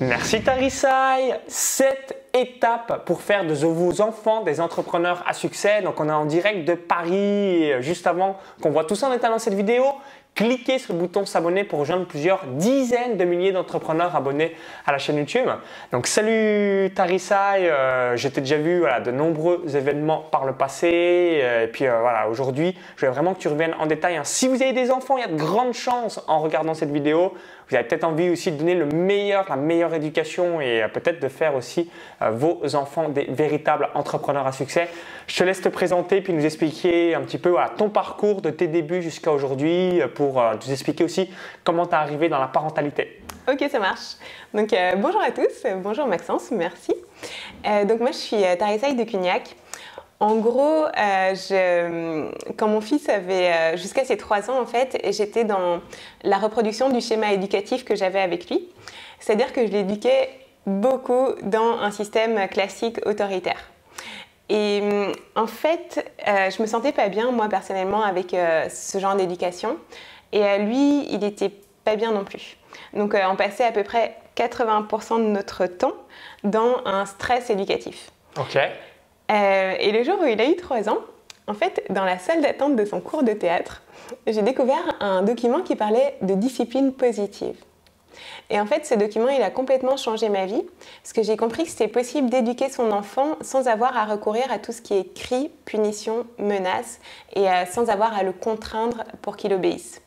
Merci Tarisai. Sept étapes pour faire de vos enfants des entrepreneurs à succès. Donc on est en direct de Paris juste avant qu'on voit tout ça en étalant cette vidéo cliquez sur le bouton s'abonner pour rejoindre plusieurs dizaines de milliers d'entrepreneurs abonnés à la chaîne YouTube. Donc salut Tarisai, euh, j'étais déjà vu de nombreux événements par le passé euh, et puis euh, voilà aujourd'hui je veux vraiment que tu reviennes en détail. Hein. Si vous avez des enfants, il y a de grandes chances en regardant cette vidéo. Vous avez peut-être envie aussi de donner le meilleur, la meilleure éducation et peut-être de faire aussi vos enfants des véritables entrepreneurs à succès. Je te laisse te présenter puis nous expliquer un petit peu ton parcours de tes débuts jusqu'à aujourd'hui pour pour euh, nous expliquer aussi comment tu es arrivé dans la parentalité. Ok, ça marche. Donc euh, bonjour à tous, bonjour Maxence, merci. Euh, donc moi je suis Tarissaï de Cugnac. En gros, je, quand mon fils avait jusqu'à ses 3 ans, en fait, j'étais dans la reproduction du schéma éducatif que j'avais avec lui. C'est-à-dire que je l'éduquais beaucoup dans un système classique autoritaire. Et en fait, je me sentais pas bien, moi personnellement, avec ce genre d'éducation. Et lui, il n'était pas bien non plus. Donc euh, on passait à peu près 80% de notre temps dans un stress éducatif. Ok. Euh, et le jour où il a eu 3 ans, en fait, dans la salle d'attente de son cours de théâtre, j'ai découvert un document qui parlait de discipline positive. Et en fait, ce document, il a complètement changé ma vie, parce que j'ai compris que c'était possible d'éduquer son enfant sans avoir à recourir à tout ce qui est cri, punition, menace, et euh, sans avoir à le contraindre pour qu'il obéisse.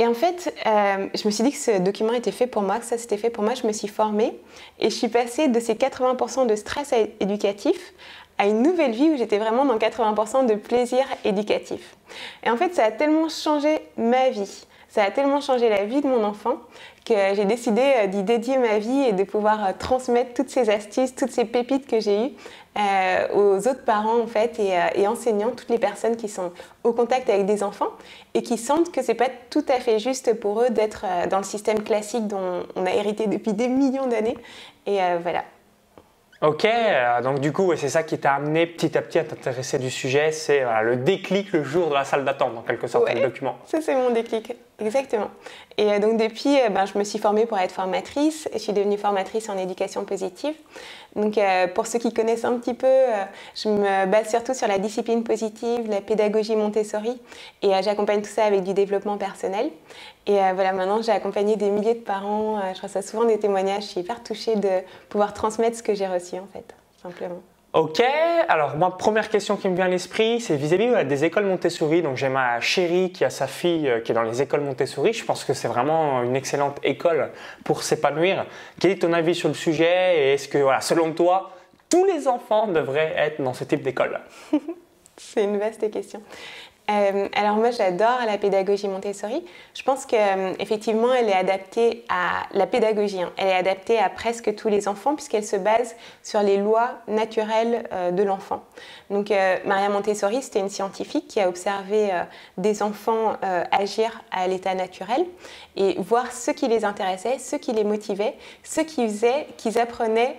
Et en fait, euh, je me suis dit que ce document était fait pour moi, que ça c'était fait pour moi. Je me suis formée et je suis passée de ces 80% de stress éducatif à une nouvelle vie où j'étais vraiment dans 80% de plaisir éducatif. Et en fait, ça a tellement changé ma vie. Ça a tellement changé la vie de mon enfant que j'ai décidé euh, d'y dédier ma vie et de pouvoir euh, transmettre toutes ces astuces, toutes ces pépites que j'ai eues euh, aux autres parents en fait et, enseignants, toutes les personnes qui sont au contact avec des enfants et qui sentent que c'est pas tout à fait juste pour eux d'être dans le système classique dont on a hérité depuis des millions d'années. Et voilà. Ok, donc du coup, c'est ça qui t'a amené petit à petit à t'intéresser du sujet, c'est le déclic le jour de la salle d'attente, en quelque sorte, le document. Ça, c'est mon déclic. Exactement. Et euh, donc depuis, euh, ben, je me suis formée pour être formatrice. Je suis devenue formatrice en éducation positive. Donc euh, pour ceux qui connaissent un petit peu, je me base surtout sur la discipline positive, la pédagogie Montessori. Et j'accompagne tout ça avec du développement personnel. Et voilà, maintenant j'ai accompagné des milliers de parents. je reçois souvent des témoignages. Je suis hyper touchée de pouvoir transmettre ce que j'ai reçu en fait, simplement. Ok, alors moi première question qui me vient à l'esprit, c'est vis-à-vis des écoles Montessori. Donc j'ai ma chérie qui a sa fille euh, qui est dans les écoles Montessori. Je pense que c'est vraiment une excellente école pour s'épanouir. Quel est ton avis sur le sujet et est-ce que, voilà, selon toi, tous les enfants devraient être dans ce type d'école? C'est une vaste question. Euh, alors moi j'adore la pédagogie Montessori. Je pense qu'effectivement euh, elle est adaptée à la pédagogie. Hein. Elle est adaptée à presque tous les enfants puisqu'elle se base sur les lois naturelles euh, de l'enfant. Donc Maria Montessori c'était une scientifique qui a observé des enfants agir à l'état naturel et voir ce qui les intéressait, ce qui les motivait, ce qui faisait qu'ils apprenaient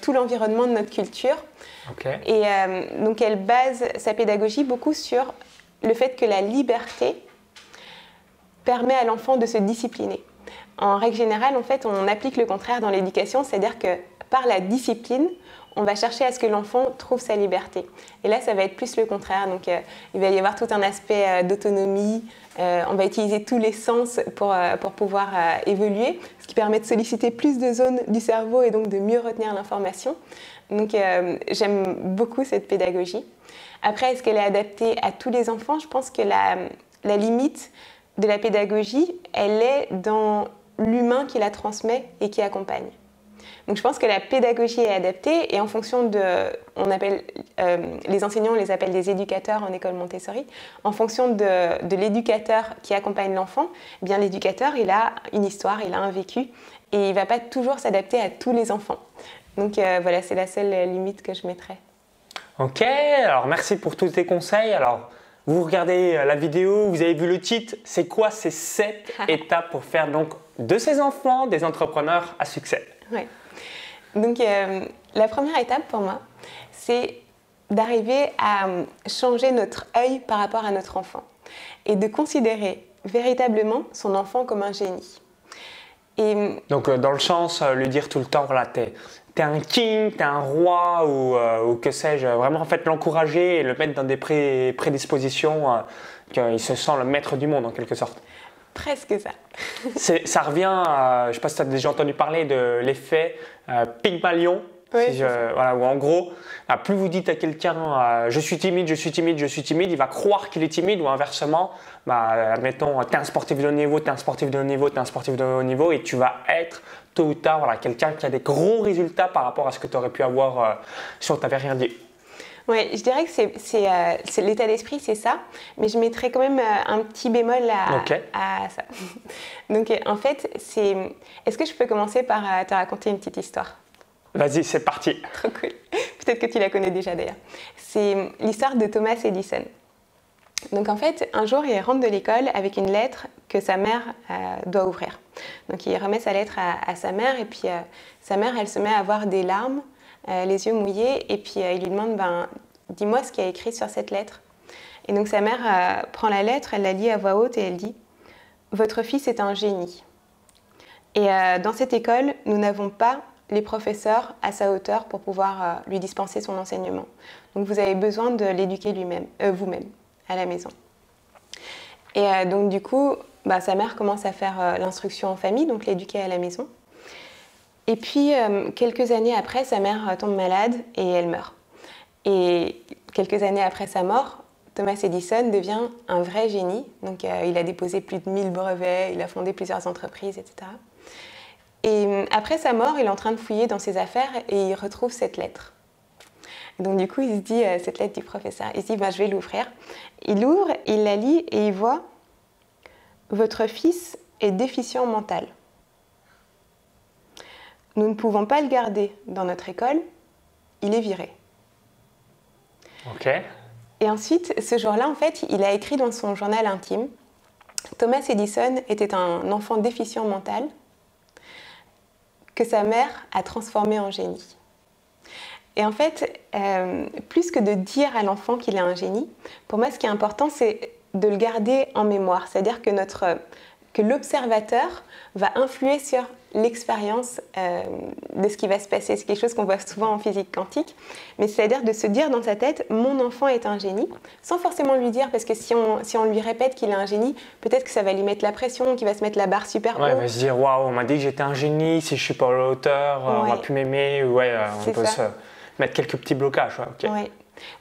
tout l'environnement de notre culture. Et donc elle base sa pédagogie beaucoup sur le fait que la liberté permet à l'enfant de se discipliner. En règle générale, en fait, on applique le contraire dans l'éducation, c'est-à-dire que par la discipline, on va chercher à ce que l'enfant trouve sa liberté. Et là, ça va être plus le contraire. Donc, euh, il va y avoir tout un aspect euh, d'autonomie. Euh, on va utiliser tous les sens pour, pour pouvoir évoluer, ce qui permet de solliciter plus de zones du cerveau et donc de mieux retenir l'information. Donc, j'aime beaucoup cette pédagogie. Après, est-ce qu'elle est adaptée à tous les enfants? Je pense que la, limite de la pédagogie, elle est dans l'humain qui la transmet et qui accompagne. Donc je pense que la pédagogie est adaptée et en fonction de, on appelle, euh, les enseignants, on les appelle des éducateurs en école Montessori, en fonction de, de l'éducateur qui accompagne l'enfant, eh bien l'éducateur, il a une histoire, il a un vécu et il ne va pas toujours s'adapter à tous les enfants. Donc euh, voilà, c'est la seule limite que je mettrais. Ok, alors merci pour tous tes conseils. Alors, vous regardez euh, la vidéo, vous avez vu le titre, c'est quoi ces sept étapes pour faire donc de ces enfants des entrepreneurs à succès? Oui. Donc, euh, la première étape pour moi, c'est d'arriver à euh, changer notre œil par rapport à notre enfant et de considérer véritablement son enfant comme un génie. Et, Donc, euh, dans le sens, euh, lui dire tout le temps, voilà, t'es es un king, t'es un roi, ou, euh, ou que sais-je, vraiment en fait l'encourager et le mettre dans des pré- prédispositions, euh, qu'il se sent le maître du monde en quelque sorte. presque ça. Ça revient, à, je ne sais pas si tu as déjà entendu parler de l'effet euh, Pygmalion. Oui, Si je- voilà, où en gros, euh, plus vous dites à quelqu'un euh, je suis timide, je suis timide, je suis timide, il va croire qu'il est timide ou inversement, bah, admettons, tu es un sportif de haut niveau, tu es un sportif de haut niveau, tu es un sportif de haut niveau et tu vas être tôt ou tard voilà, quelqu'un qui a des gros résultats par rapport à ce que tu aurais pu avoir euh, si on t'avait rien dit. Ouais, je dirais que c'est, euh, l'état d'esprit, c'est ça, mais je mettrais quand même euh, un petit bémol à, à ça. Donc en fait, c'est. Est-ce que je peux commencer par te raconter une petite histoire? Vas-y, c'est parti. Trop cool. Peut-être que tu la connais déjà d'ailleurs. C'est l'histoire de Thomas Edison. Donc en fait, un jour, il rentre de l'école avec une lettre que sa mère euh, doit ouvrir. Donc il remet sa lettre à, sa mère et puis euh, sa mère, elle se met à avoir des larmes, euh, les yeux mouillés et puis il lui demande, ben, dis-moi ce qu'il y a écrit sur cette lettre. Et donc sa mère prend la lettre, elle la lit à voix haute et elle dit, votre fils est un génie. Et dans cette école, nous n'avons pas les professeurs à sa hauteur pour pouvoir euh, lui dispenser son enseignement. Donc vous avez besoin de l'éduquer lui-même, euh, vous-même, à la maison. Et euh, donc du coup, bah, sa mère commence à faire l'instruction en famille, donc l'éduquer à la maison. Et puis quelques années après, sa mère tombe malade et elle meurt. Et quelques années après sa mort, Thomas Edison devient un vrai génie. Donc il a déposé plus de 1000 brevets, il a fondé plusieurs entreprises, etc. Et euh, après sa mort, il est en train de fouiller dans ses affaires et il retrouve cette lettre. Et donc du coup, il se dit, euh, cette lettre du professeur, il se dit, ben, je vais l'ouvrir. Il l'ouvre, il la lit et il voit, votre fils est déficient mental. Nous ne pouvons pas le garder dans notre école, il est viré. Ok. Et ensuite, ce jour-là, en fait, il a écrit dans son journal intime Thomas Edison était un enfant déficient mental que sa mère a transformé en génie. Et en fait, euh, plus que de dire à l'enfant qu'il est un génie, pour moi, ce qui est important, c'est de le garder en mémoire. C'est-à-dire que, notre, que l'observateur va influer sur l'expérience euh, de ce qui va se passer. C'est quelque chose qu'on voit souvent en physique quantique. Mais c'est-à-dire de se dire dans sa tête, mon enfant est un génie, sans forcément lui dire, parce que si on, si on lui répète qu'il est un génie, peut-être que ça va lui mettre la pression, qu'il va se mettre la barre super Ouais, il haut. va se dire waouh, on m'a dit que j'étais un génie, si je suis pas à la hauteur, on va plus m'aimer, ouais, euh, on peut ça. se mettre quelques petits blocages. ouais, ok. Ouais.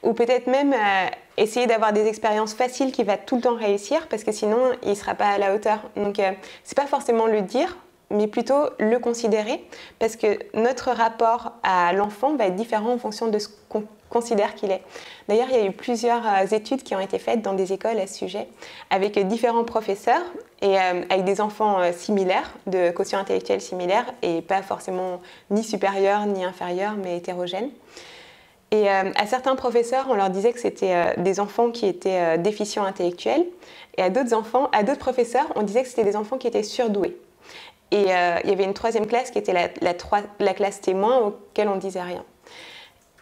Ou peut-être même euh, essayer d'avoir des expériences faciles qui va tout le temps réussir parce que sinon il ne sera pas à la hauteur. Donc euh, c'est pas forcément le dire, mais plutôt le considérer parce que notre rapport à l'enfant va être différent en fonction de ce qu'on considère qu'il est. D'ailleurs, il y a eu plusieurs euh, études qui ont été faites dans des écoles à ce sujet avec différents professeurs et euh, avec des enfants euh, similaires, de quotient intellectuel similaire et pas forcément ni supérieur ni inférieur, mais hétérogènes. Et à certains professeurs, on leur disait que c'était des enfants qui étaient déficients intellectuels, et à d'autres enfants, à d'autres professeurs, on disait que c'était des enfants qui étaient surdoués. Et euh, il y avait une troisième classe qui était la, classe témoin auquel on disait rien.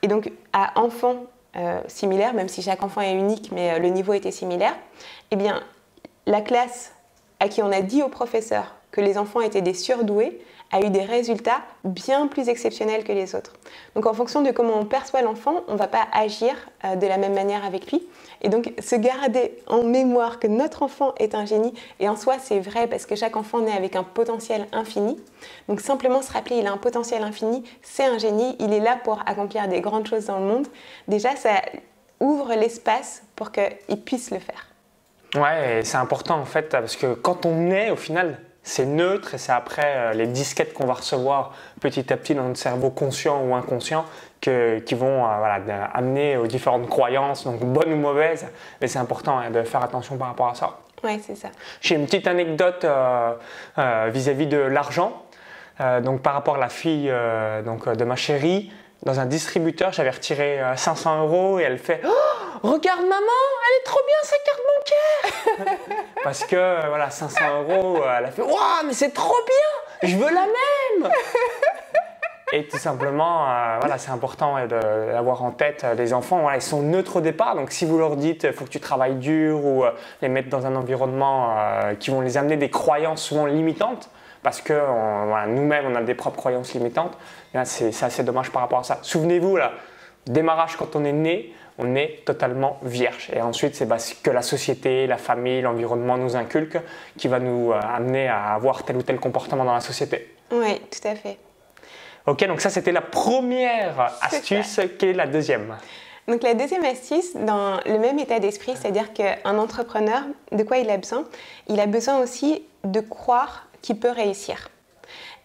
Et donc à enfants euh, similaires, même si chaque enfant est unique, mais euh, le niveau était similaire, eh bien la classe à qui on a dit au professeur que les enfants étaient des surdoués a eu des résultats bien plus exceptionnels que les autres. Donc en fonction de comment on perçoit l'enfant, on ne va pas agir euh, de la même manière avec lui. Et donc se garder en mémoire que notre enfant est un génie, et en soi c'est vrai parce que chaque enfant naît avec un potentiel infini. Donc simplement se rappeler il a un potentiel infini, c'est un génie, il est là pour accomplir des grandes choses dans le monde. Déjà ça ouvre l'espace pour qu'il puisse le faire. Ouais, c'est important en fait, parce que quand on est, au final, c'est neutre et c'est après euh, les disquettes qu'on va recevoir petit à petit dans notre cerveau conscient ou inconscient que- qui vont euh, voilà, amener aux différentes croyances, donc bonnes ou mauvaises. Mais c'est important hein, de faire attention par rapport à ça. Ouais, c'est ça. J'ai une petite anecdote euh, euh, vis-à-vis de l'argent. Donc par rapport à la fille donc, de ma chérie, dans un distributeur, j'avais retiré euh, 500 euros et elle fait Oh, Regarde maman, elle est trop bien sa carte bancaire Parce que euh, voilà, 500 euros, euh, elle a fait Waouh, mais c'est trop bien Je veux la même Et tout simplement, euh, voilà, c'est important d'avoir en tête euh, les enfants. Voilà, ils sont neutres au départ, donc si vous leur dites il faut que tu travailles dur ou euh, les mettre dans un environnement euh, qui vont les amener des croyances souvent limitantes, parce que nous-mêmes, on a des propres croyances limitantes. C'est assez dommage par rapport à ça. Souvenez-vous, là, démarrage quand on est né, on est totalement vierge. Et ensuite, c'est ce que la société, la famille, l'environnement nous inculquent qui va nous euh, amener à avoir tel ou tel comportement dans la société. Oui, tout à fait. Ok, donc ça c'était la première astuce. Quelle est la deuxième donc la deuxième astuce, dans le même état d'esprit, c'est-à-dire qu'un entrepreneur, de quoi il a besoin? Il a besoin aussi de croire qu'il peut réussir.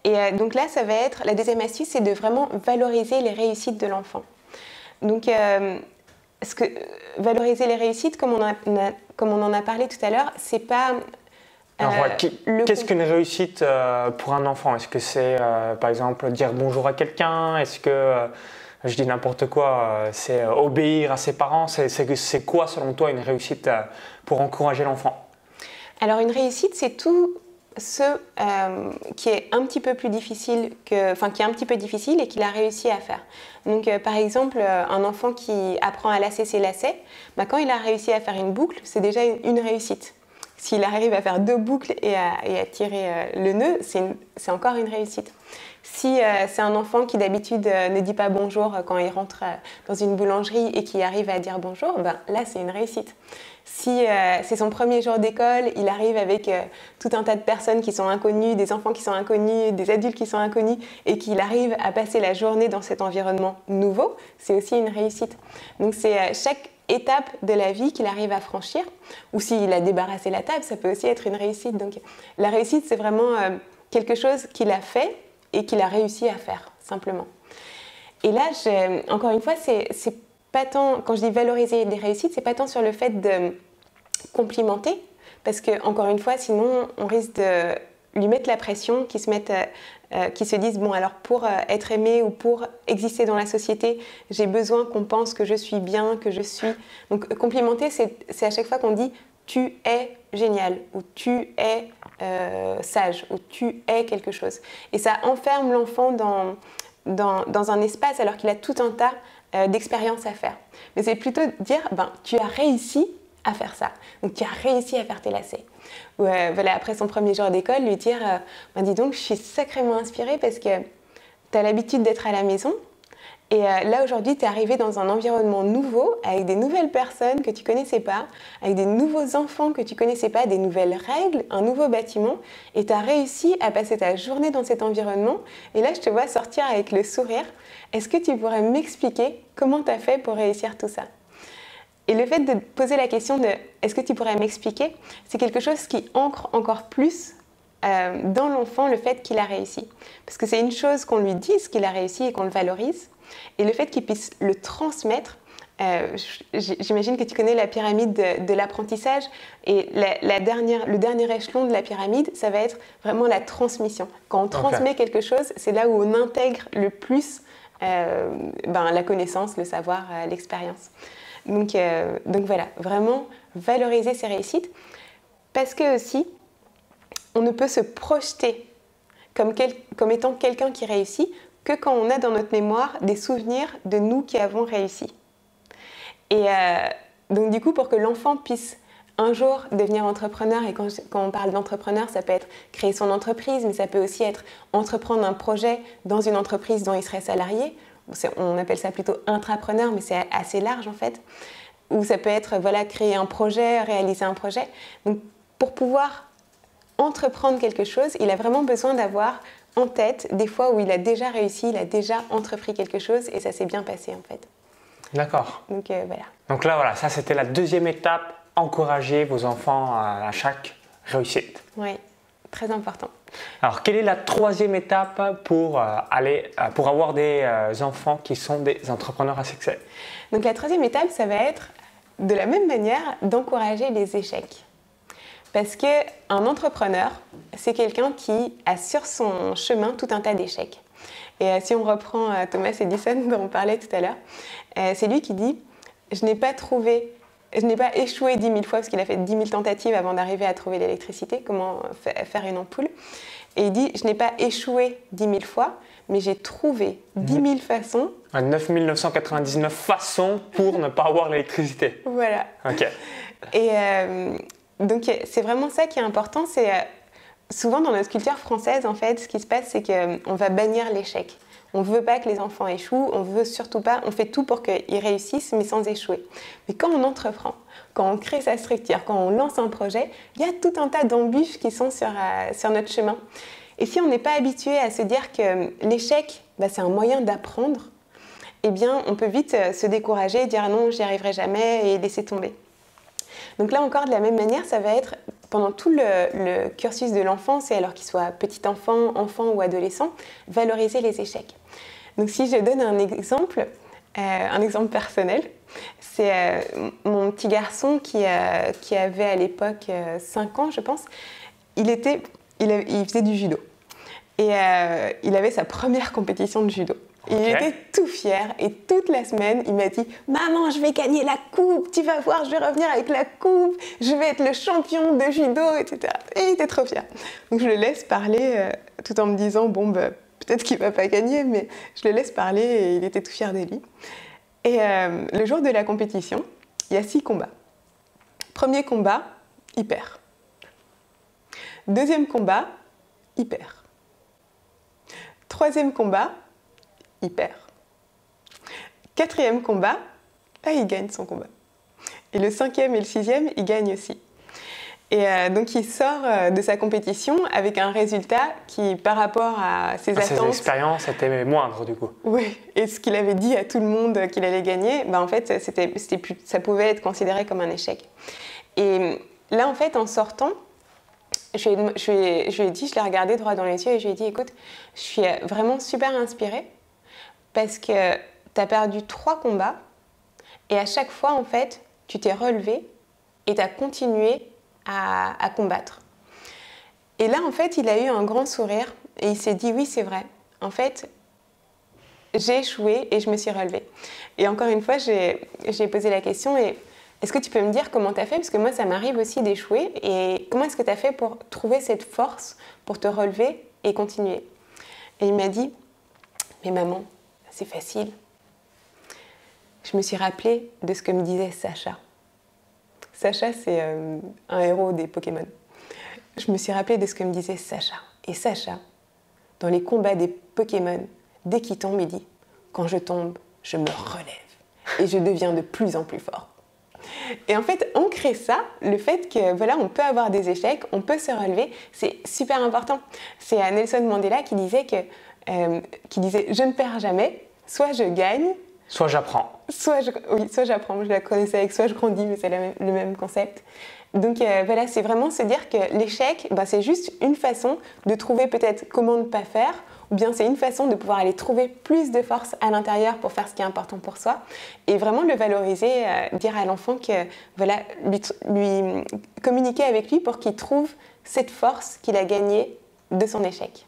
Et euh, donc là, ça va être, la deuxième astuce, c'est de vraiment valoriser les réussites de l'enfant. Donc, euh, ce que, valoriser les réussites, comme on, a, comme on en a parlé tout à l'heure, c'est pas euh, qu'est-ce qu'une réussite euh, pour un enfant? Est-ce que c'est, euh, par exemple, dire bonjour à quelqu'un? Est-ce que, je dis n'importe quoi, c'est obéir à ses parents? C'est quoi, selon toi, une réussite pour encourager l'enfant? Alors, une réussite, c'est tout ce qui est un petit peu plus difficile enfin, qui est un petit peu difficile et qu'il a réussi à faire. Donc, par exemple, un enfant qui apprend à lasser ses lacets, bah, quand il a réussi à faire une boucle, c'est déjà une réussite. S'il arrive à faire deux boucles et à, tirer euh, le nœud, c'est encore une réussite. Si euh, c'est un enfant qui d'habitude euh, ne dit pas bonjour quand il rentre dans une boulangerie et qui arrive à dire bonjour, ben, là c'est une réussite. Si c'est son premier jour d'école, il arrive avec tout un tas de personnes qui sont inconnues, des enfants qui sont inconnus, des adultes qui sont inconnus, et qu'il arrive à passer la journée dans cet environnement nouveau, c'est aussi une réussite. Donc c'est chaque étape de la vie qu'il arrive à franchir. Ou s'il a débarrassé la table, ça peut aussi être une réussite. Donc la réussite, c'est vraiment euh, quelque chose qu'il a fait et qu'il a réussi à faire, simplement. Et là, encore une fois, c'est pas tant, quand je dis valoriser des réussites, c'est pas tant sur le fait de complimenter, parce que, encore une fois, sinon, on risque de lui mettre la pression, qu'il se mette euh, euh, qui se disent bon alors pour euh, être aimé ou pour exister dans la société, j'ai besoin qu'on pense que je suis bien, que je suis. Donc complimenter, c'est à chaque fois qu'on dit tu es génial ou tu es sage ou tu es quelque chose. Et ça enferme l'enfant dans, dans, un espace alors qu'il a tout un tas d'expériences à faire. Mais c'est plutôt dire ben, tu as réussi à faire ça. Donc tu as réussi à faire tes lacets. Ou euh, voilà, après son premier jour d'école, lui dire euh, ben, Dis donc, je suis sacrément inspirée parce que tu as l'habitude d'être à la maison. Et euh, là, aujourd'hui, tu es arrivé dans un environnement nouveau, avec des nouvelles personnes que tu connaissais pas, avec des nouveaux enfants que tu connaissais pas, des nouvelles règles, un nouveau bâtiment. Et tu as réussi à passer ta journée dans cet environnement. Et là, je te vois sortir avec le sourire. Est-ce que tu pourrais m'expliquer comment tu as fait pour réussir tout ça? Et le fait de poser la question de est-ce que tu pourrais m'expliquer, c'est quelque chose qui ancre encore plus euh, dans l'enfant le fait qu'il a réussi. Parce que c'est une chose qu'on lui dise qu'il a réussi et qu'on le valorise, et le fait qu'il puisse le transmettre. Euh, j'imagine que tu connais la pyramide de, l'apprentissage et la, dernière, le dernier échelon de la pyramide, ça va être vraiment la transmission. Quand on transmet quelque chose, c'est là où on intègre le plus euh, ben, la connaissance, le savoir, l'expérience. Donc, euh, donc voilà, vraiment valoriser ses réussites. Parce que aussi, on ne peut se projeter comme, comme étant quelqu'un qui réussit que quand on a dans notre mémoire des souvenirs de nous qui avons réussi. Et euh, donc du coup, pour que l'enfant puisse un jour devenir entrepreneur, et quand, quand on parle d'entrepreneur, ça peut être créer son entreprise, mais ça peut aussi être entreprendre un projet dans une entreprise dont il serait salarié, on appelle ça plutôt intrapreneur, mais c'est assez large en fait. Ou ça peut être voilà, créer un projet, réaliser un projet. Donc pour pouvoir entreprendre quelque chose, il a vraiment besoin d'avoir en tête des fois où il a déjà réussi, il a déjà entrepris quelque chose et ça s'est bien passé en fait. D'accord. Donc euh, voilà. Donc là voilà, ça c'était la deuxième étape, encourager vos enfants à chaque réussite. Oui, très important. Alors, quelle est la troisième étape pour, euh, aller, euh, pour avoir des euh, enfants qui sont des entrepreneurs à succès? Donc, la troisième étape, ça va être de la même manière d'encourager les échecs. Parce qu'un entrepreneur, c'est quelqu'un qui a sur son chemin tout un tas d'échecs. Et si on reprend Thomas Edison dont on parlait tout à l'heure, c'est lui qui dit Je n'ai pas trouvé je n'ai pas échoué 10 000 fois parce qu'il a fait 10 000 tentatives avant d'arriver à trouver l'électricité, comment faire une ampoule. Et il dit, je n'ai pas échoué 10 000 fois, mais j'ai trouvé 10 000 façons. 9 999 façons pour ne pas avoir l'électricité. Voilà. Ok. Et euh, donc c'est vraiment ça qui est important, c'est euh, souvent dans notre culture française, en fait, ce qui se passe, c'est qu'on va bannir l'échec. On ne veut pas que les enfants échouent, on veut surtout pas, on fait tout pour qu'ils réussissent, mais sans échouer. Mais quand on entreprend, quand on crée sa structure, quand on lance un projet, il y a tout un tas d'embûches qui sont sur, euh, sur notre chemin. Et si on n'est pas habitué à se dire que l'échec, bah, c'est un moyen d'apprendre, eh bien, on peut vite euh, se décourager, dire non, j'y arriverai jamais et laisser tomber. Donc là encore, de la même manière, ça va être pendant tout le, cursus de l'enfance, et alors qu'il soit petit enfant, enfant ou adolescent, valoriser les échecs. Donc si je donne un exemple, euh, un exemple personnel, c'est euh, mon petit garçon qui, qui avait à l'époque 5 ans, je pense, il, était, il faisait du judo. Et il avait sa première compétition de judo. Il était tout fier et toute la semaine, il m'a dit Maman, je vais gagner la coupe, tu vas voir, je vais revenir avec la coupe, je vais être le champion de judo, etc. Et il était trop fier. Donc je le laisse parler euh, tout en me disant Bon, bah, peut-être qu'il va pas gagner, mais je le laisse parler et il était tout fier de lui. Et euh, le jour de la compétition, il y a six combats. Premier combat, il perd. Deuxième combat, il perd. Troisième combat, il perd. Quatrième combat, là, il gagne son combat. Et le cinquième et le sixième, il gagne aussi. Et euh, donc il sort euh, de sa compétition avec un résultat qui, par rapport à ses ah, attentes... Ses expériences étaient moindres du coup. Oui, et ce qu'il avait dit à tout le monde qu'il allait gagner, ben, en fait, c'était, plus, ça pouvait être considéré comme un échec. Et là, en fait, en sortant, je lui, ai, je, dit, je l'ai regardé droit dans les yeux et je lui ai dit, écoute, je suis vraiment super inspirée parce que tu as perdu trois combats et à chaque fois, en fait, tu t'es relevé et tu as continué à, combattre. Et là, en fait, il a eu un grand sourire et il s'est dit oui, c'est vrai. En fait, j'ai échoué et je me suis relevé. Et encore une fois, j'ai posé la question et est-ce que tu peux me dire comment tu as fait? Parce que moi, ça m'arrive aussi d'échouer. Et comment est-ce que tu as fait pour trouver cette force pour te relever et continuer? Et il m'a dit, mais maman, c'est facile. Je me suis rappelé de ce que me disait Sacha. Sacha, c'est euh, un héros des Pokémon. Je me suis rappelé de ce que me disait Sacha. Et Sacha, dans les combats des Pokémon, dès qu'il tombe, il dit Quand je tombe, je me relève et je deviens de plus en plus fort. Et en fait, ancrer ça, le fait que voilà, on peut avoir des échecs, on peut se relever, c'est super important. C'est Nelson Mandela qui disait que euh, qui disait Je ne perds jamais, soit je gagne, soit j'apprends. Soit je, oui, soit j'apprends. Je la connaissais avec soit je grandis, mais c'est le même concept. Donc euh, voilà, c'est vraiment se dire que l'échec, bah, c'est juste une façon de trouver peut-être comment ne pas faire, ou bien c'est une façon de pouvoir aller trouver plus de force à l'intérieur pour faire ce qui est important pour soi, et vraiment le valoriser, euh, dire à l'enfant que voilà, lui, lui communiquer avec lui pour qu'il trouve cette force qu'il a gagnée de son échec.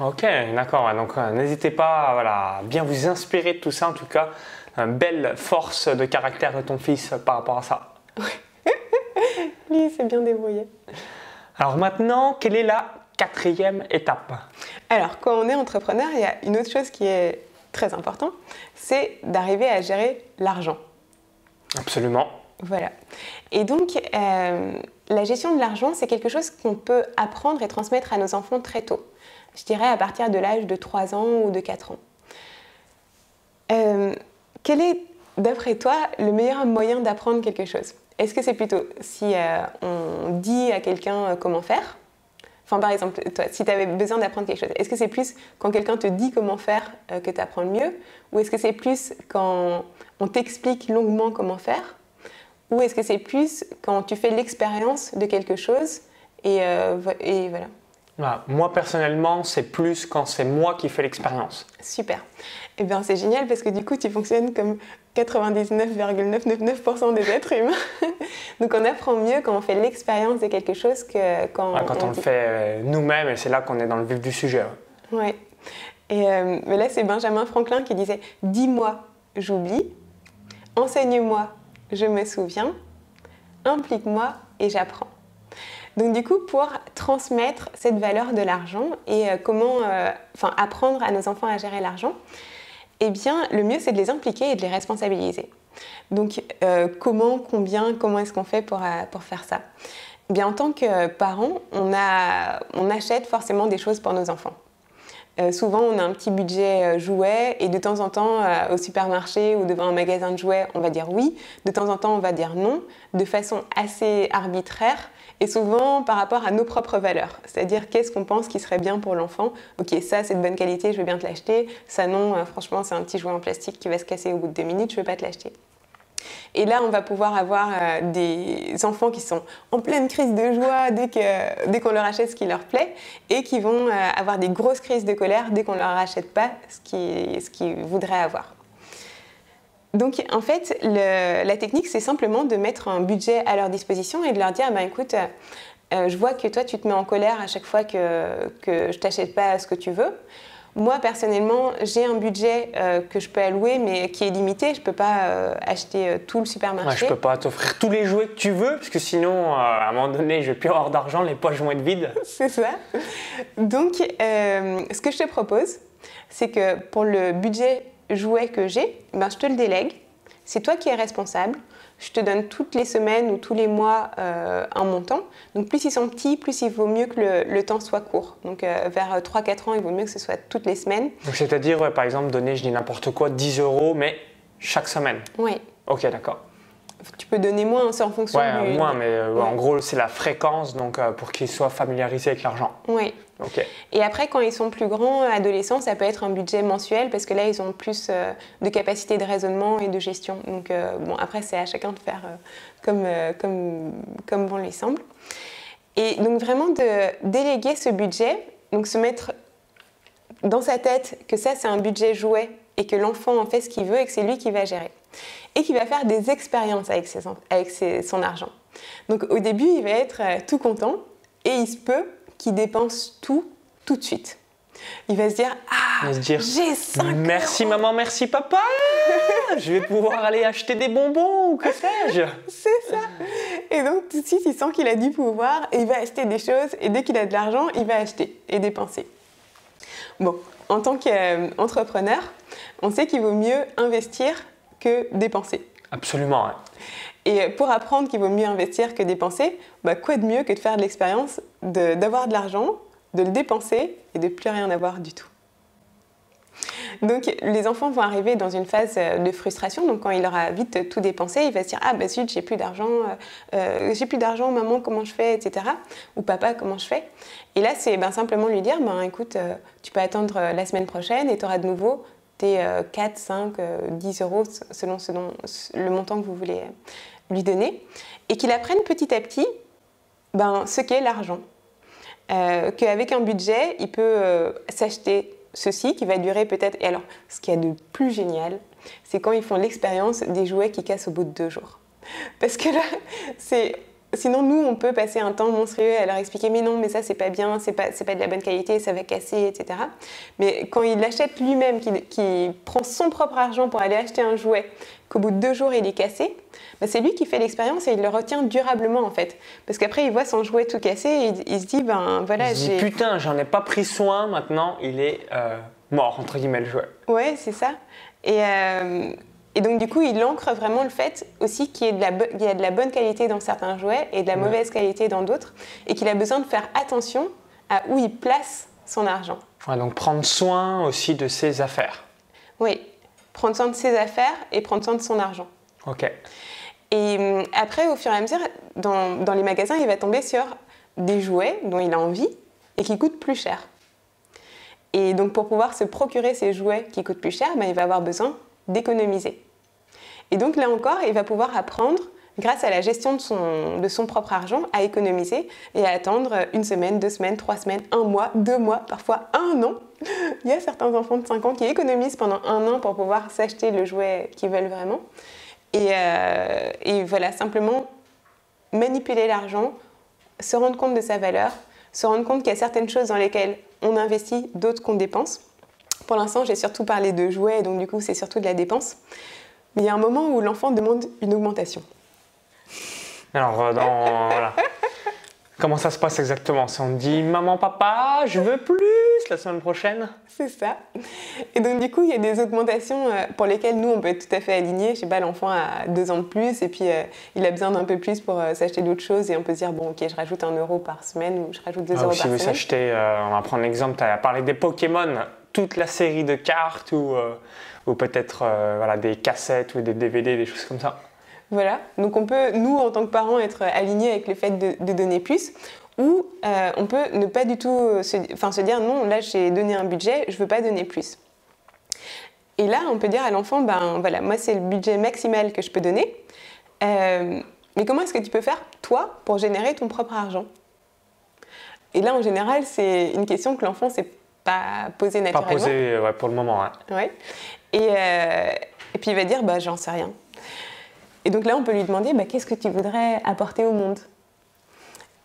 Ok, d'accord. Donc euh, n'hésitez pas à bien vous inspirer de tout ça. En tout cas, une belle force de caractère de ton fils par rapport à ça. Lui, c'est bien débrouillé. Alors maintenant, quelle est la quatrième étape? Alors, quand on est entrepreneur, il y a une autre chose qui est très importante, c'est d'arriver à gérer l'argent. Absolument. Voilà. Et donc, euh, la gestion de l'argent, c'est quelque chose qu'on peut apprendre et transmettre à nos enfants très tôt je dirais à partir de l'âge de 3 ans ou de 4 ans. Euh, quel est, d'après toi, le meilleur moyen d'apprendre quelque chose? Est-ce que c'est plutôt si euh, on dit à quelqu'un euh, comment faire? Enfin, par exemple, toi, si tu avais besoin d'apprendre quelque chose, est-ce que c'est plus quand quelqu'un te dit comment faire que tu apprends le mieux? Ou est-ce que c'est plus quand on t'explique longuement comment faire? Ou est-ce que c'est plus quand tu fais l'expérience de quelque chose et, et voilà moi personnellement, c'est plus quand c'est moi qui fais l'expérience. Super. Eh bien, c'est génial parce que du coup, tu fonctionnes comme 99,999% des êtres humains. Donc, on apprend mieux quand on fait l'expérience de quelque chose que quand, quand on, le fait euh, nous-mêmes et c'est là qu'on est dans le vif du sujet. Oui. Et euh, mais là, c'est Benjamin Franklin qui disait Dis-moi, j'oublie. Enseigne-moi, je me souviens. Implique-moi et j'apprends. Donc du coup, pour transmettre cette valeur de l'argent et euh, comment euh, enfin, apprendre à nos enfants à gérer l'argent, eh bien, le mieux, c'est de les impliquer et de les responsabiliser. Donc, euh, comment, combien, comment est-ce qu'on fait pour, faire ça? Bien, en tant que parents, on, achète forcément des choses pour nos enfants. Souvent, on a un petit budget jouet et de temps en temps, au supermarché ou devant un magasin de jouets, on va dire oui. De temps en temps, on va dire non, de façon assez arbitraire et souvent par rapport à nos propres valeurs. C'est-à-dire qu'est-ce qu'on pense qui serait bien pour l'enfant? Ok, ça c'est de bonne qualité, je veux bien te l'acheter. Ça non, franchement, c'est un petit jouet en plastique qui va se casser au bout de deux minutes, je ne veux pas te l'acheter. Et là, on va pouvoir avoir euh, des enfants qui sont en pleine crise de joie dès qu'on leur achète ce qui leur plaît et qui vont euh, avoir des grosses crises de colère dès qu'on ne leur achète pas ce qu'ils voudraient avoir. Donc en fait, la technique, c'est simplement de mettre un budget à leur disposition et de leur dire, bah, écoute, euh, je vois que toi, tu te mets en colère à chaque fois que, que je t'achète pas ce que tu veux. Moi, personnellement, j'ai un budget euh, que je peux allouer, mais qui est limité. Je ne peux pas euh, acheter euh, tout le supermarché. je ne peux pas t'offrir tous les jouets que tu veux, parce que sinon, à un moment donné, je vais plus avoir d'argent, les poches vont être vides. C'est ça. Donc, ce que je te propose, c'est que pour le budget jouet que j'ai, ben, je te le délègue. C'est toi qui es responsable je te donne toutes les semaines ou tous les mois euh, un montant. Donc plus ils sont petits, plus il vaut mieux que le, temps soit court. Donc euh, vers 3-4 ans, il vaut mieux que ce soit toutes les semaines. Donc c'est-à-dire, par exemple, donner, je dis n'importe quoi, 10 euros, mais chaque semaine Oui. Ok, d'accord. Tu peux donner moins, c'est en fonction ouais, moins, mais euh, en gros, c'est la fréquence donc, pour qu'ils soient familiarisés avec l'argent. Oui. Et après, quand ils sont plus grands, adolescents, ça peut être un budget mensuel parce que là, ils ont plus euh, de capacité de raisonnement et de gestion. Donc, euh, bon, après, c'est à chacun de faire euh, comme, comme, comme bon lui semble. Et donc, vraiment, de déléguer ce budget, donc se mettre dans sa tête que ça, c'est un budget jouet et que l'enfant en fait ce qu'il veut et que c'est lui qui va gérer. Et qui va faire des expériences avec, avec son argent. Donc, au début, il va être tout content et il se peut qui dépense tout tout de suite. Il va se dire Ah, j'ai 5 Merci maman, merci papa Je vais pouvoir aller acheter des bonbons ou que sais-je C'est ça Et donc tout de suite, il sent qu'il a du pouvoir et il va acheter des choses et dès qu'il a de l'argent, il va acheter et dépenser. Bon, en tant qu'entrepreneur, on sait qu'il vaut mieux investir que dépenser. Absolument. Et pour apprendre qu'il vaut mieux investir que dépenser, bah, quoi de mieux que de faire de l'expérience, d'avoir de, l'argent, de le dépenser et de plus rien avoir du tout. Donc les enfants vont arriver dans une phase euh, de frustration. Donc quand il aura vite tout dépensé, il va se dire ah bah zut j'ai plus d'argent, euh, euh, j'ai plus d'argent maman comment je fais etc. Ou papa comment je fais. Et là c'est ben, simplement lui dire ben écoute tu peux attendre la semaine prochaine et tu auras de nouveau tes 4, 5, 10 euros selon, selon le montant que vous voulez lui donner, et qu'il apprenne petit à petit ben, ce qu'est l'argent. Euh, Qu'avec un budget, il peut euh, s'acheter ceci qui va durer peut-être. Et alors, ce qu'il y a de plus génial, c'est quand ils font l'expérience des jouets qui cassent au bout de deux jours. Parce que là, c'est Sinon, nous, on peut passer un temps monstrueux à leur expliquer mais non, mais ça, c'est pas bien, c'est pas, pas de la bonne qualité, ça va casser, etc. Mais quand il l'achète lui-même, qu'il prend son propre argent pour aller acheter un jouet, qu'au bout de deux jours, il est cassé, bah, c'est lui qui fait l'expérience et il le retient durablement, en fait. Parce qu'après, il voit son jouet tout cassé et il, se dit ben voilà, j'ai. Putain, j'en ai pas pris soin, maintenant, il est euh, mort, entre guillemets, le jouet. Ouais, c'est ça. Et. Euh, et donc, du coup, il ancre vraiment le fait aussi qu'il y, a de la bonne qualité dans certains jouets et de la mauvaise qualité dans d'autres, et qu'il a besoin de faire attention à où il place son argent. donc prendre soin aussi de ses affaires. Oui, prendre soin de ses affaires et prendre soin de son argent. Ok. Et hum, après, au fur et à mesure, dans, dans les magasins, il va tomber sur des jouets dont il a envie et qui coûtent plus cher. Et donc, pour pouvoir se procurer ces jouets qui coûtent plus cher, ben, il va avoir besoin d'économiser. Et donc là encore, il va pouvoir apprendre, grâce à la gestion de son, de son propre argent, à économiser et à attendre une semaine, deux semaines, trois semaines, un mois, deux mois, parfois un an. Il y a certains enfants de 5 ans qui économisent pendant un an pour pouvoir s'acheter le jouet qu'ils veulent vraiment. Euh, et voilà, simplement manipuler l'argent, se rendre compte de sa valeur, se rendre compte qu'il y a certaines choses dans lesquelles on investit, d'autres qu'on dépense pour l'instant, j'ai surtout parlé de jouets, donc du coup, c'est surtout de la dépense. Mais il y a un moment où l'enfant demande une augmentation. Alors, euh, dans, Comment ça se passe exactement? Si on dit maman, papa, je veux plus la semaine prochaine C'est ça. Et donc, du coup, il y a des augmentations euh, pour lesquelles nous, on peut être tout à fait alignés. Je sais pas, l'enfant a deux ans de plus et puis euh, il a besoin d'un peu plus pour euh, s'acheter d'autres choses et on peut se dire, bon, ok, je rajoute un euro par semaine ou je rajoute deux Ah, euros ou si par vous semaine. achetez, on va prendre l'exemple, tu as parlé des Pokémon, toute la série de cartes ou, ou peut-être voilà, des cassettes ou des DVD, des choses comme ça. Voilà, donc on peut, nous, en tant que parents, être alignés avec le fait de, de donner plus, ou euh, on peut ne pas du tout se, enfin, se dire non, là j'ai donné un budget, je veux pas donner plus. Et là, on peut dire à l'enfant, ben voilà, moi c'est le budget maximal que je peux donner, Euh, mais comment est-ce que tu peux faire, toi, pour générer ton propre argent? Et là, en général, c'est une question que l'enfant ne s'est pas posée Pas naturellement. posé ouais, pour le moment. hein. Ouais. Et, euh, et puis il va dire, bah, j'en sais rien. Et donc là, on peut lui demander, bah, qu'est-ce que tu voudrais apporter au monde?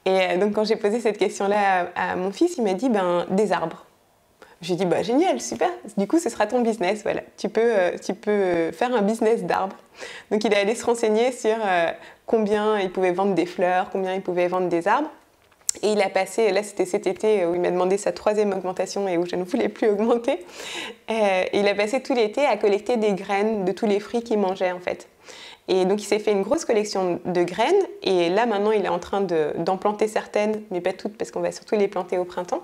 Et euh, donc quand j'ai posé cette question-là à, mon fils, il m'a dit, ben, des arbres. J'ai dit, bah, génial, super. Du coup, ce sera ton business. Voilà. Tu peux, euh, tu peux faire un business d'arbres. Donc il est allé se renseigner sur euh, combien il pouvait vendre des fleurs, combien il pouvait vendre des arbres. Et il a passé, là c'était cet été où il m'a demandé sa troisième augmentation et où je ne voulais plus augmenter. Euh, il a passé tout l'été à collecter des graines de tous les fruits qu'il mangeait en fait. Et donc il s'est fait une grosse collection de graines et là maintenant il est en train de- d'en planter certaines, mais pas toutes parce qu'on va surtout les planter au printemps,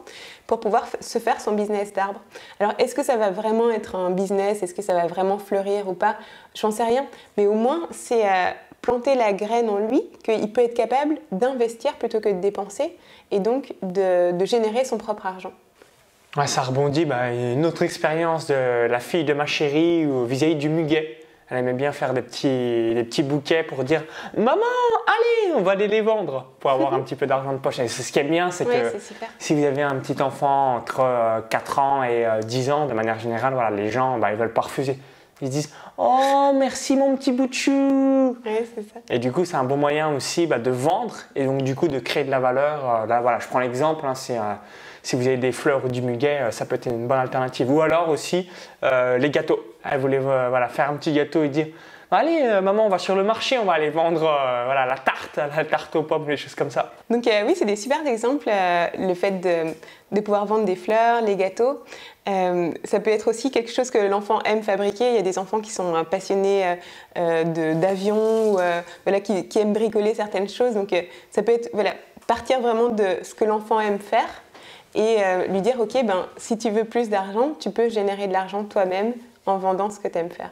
pour pouvoir se faire son business d'arbre. Alors est-ce que ça va vraiment être un business? Est-ce que ça va vraiment fleurir ou pas? J'en sais rien, mais au moins c'est euh, planter la graine en lui qu'il peut être capable d'investir plutôt que de dépenser et donc de, générer son propre argent. Ça rebondit, bah, une autre expérience de la fille de ma chérie vis-à-vis du muguet. Elle aimait bien faire des petits, des petits bouquets pour dire Maman, allez, on va aller les vendre pour avoir un petit peu d'argent de poche. Et c'est ce qui est bien, c'est que si vous avez un petit enfant entre euh, 4 ans et euh, 10 ans, de manière générale, voilà, les gens bah, ils veulent pas refuser. Ils se disent Oh, merci mon petit bout de chou ça. et du coup, c'est un bon moyen aussi bah, de vendre et donc du coup de créer de la valeur. Euh, là, voilà, je prends l'exemple, hein, c'est, euh, si vous avez des fleurs ou du muguet, euh, ça peut être une bonne alternative. Ou alors aussi euh, les gâteaux. Elle voulait euh, voilà, faire un petit gâteau et dire Allez, euh, maman, on va sur le marché, on va aller vendre euh, voilà, la tarte, la tarte aux pommes, des choses comme ça. Donc oui, c'est des super exemples, le fait de, de pouvoir vendre des fleurs, les gâteaux. Ça peut être aussi quelque chose que l'enfant aime fabriquer. Il y a des enfants qui sont passionnés d'avions ou voilà, qui, qui aiment bricoler certaines choses. Donc ça peut être voilà, partir vraiment de ce que l'enfant aime faire et lui dire, ok, ben, si tu veux plus d'argent, tu peux générer de l'argent toi-même en vendant ce que tu aimes faire.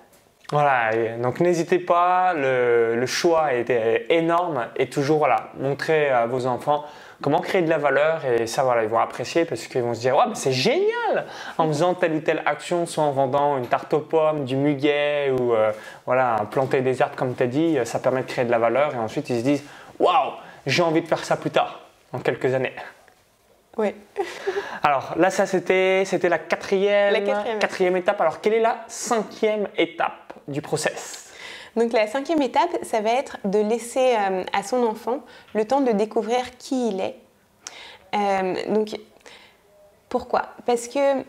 Voilà, donc n'hésitez pas, le, choix est énorme et toujours voilà, montrer à vos enfants comment créer de la valeur et ça voilà, ils vont apprécier parce qu'ils vont se dire ouais, c'est génial en faisant telle ou telle action, soit en vendant une tarte aux pommes, du muguet ou euh, voilà, planter des arbres comme tu as dit, ça permet de créer de la valeur et ensuite ils se disent waouh, j'ai envie de faire ça plus tard, dans quelques années. Oui. Alors là, ça c'était c'était la quatrième, La quatrième. quatrième étape. Alors quelle est la cinquième étape du process? Donc la cinquième étape, ça va être de laisser euh, à son enfant le temps de découvrir qui il est. Euh, donc pourquoi? Parce que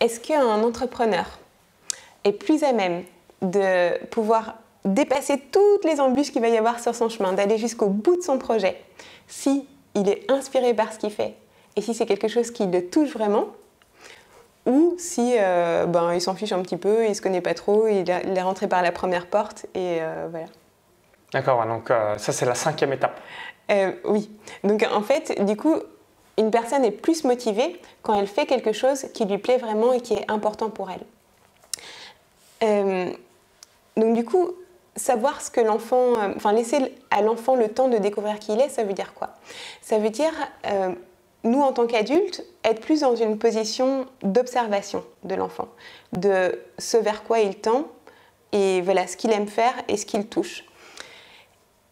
est-ce qu'un entrepreneur est plus à même de pouvoir dépasser toutes les embûches qu'il va y avoir sur son chemin, d'aller jusqu'au bout de son projet, si il est inspiré par ce qu'il fait et si c'est quelque chose qui le touche vraiment, ou si euh, ben, il s'en fiche un petit peu, il se connaît pas trop, il, a- il est rentré par la première porte et euh, voilà. D'accord, donc euh, ça c'est la cinquième étape. Oui. Donc en fait, du coup, une personne est plus motivée quand elle fait quelque chose qui lui plaît vraiment et qui est important pour elle. Donc du coup, savoir ce que l'enfant, euh, enfin laisser à l'enfant le temps de découvrir qui il est, ça veut dire quoi? Ça veut dire euh, nous en tant qu'adultes être plus dans une position d'observation de l'enfant, de ce vers quoi il tend et voilà ce qu'il aime faire et ce qu'il touche.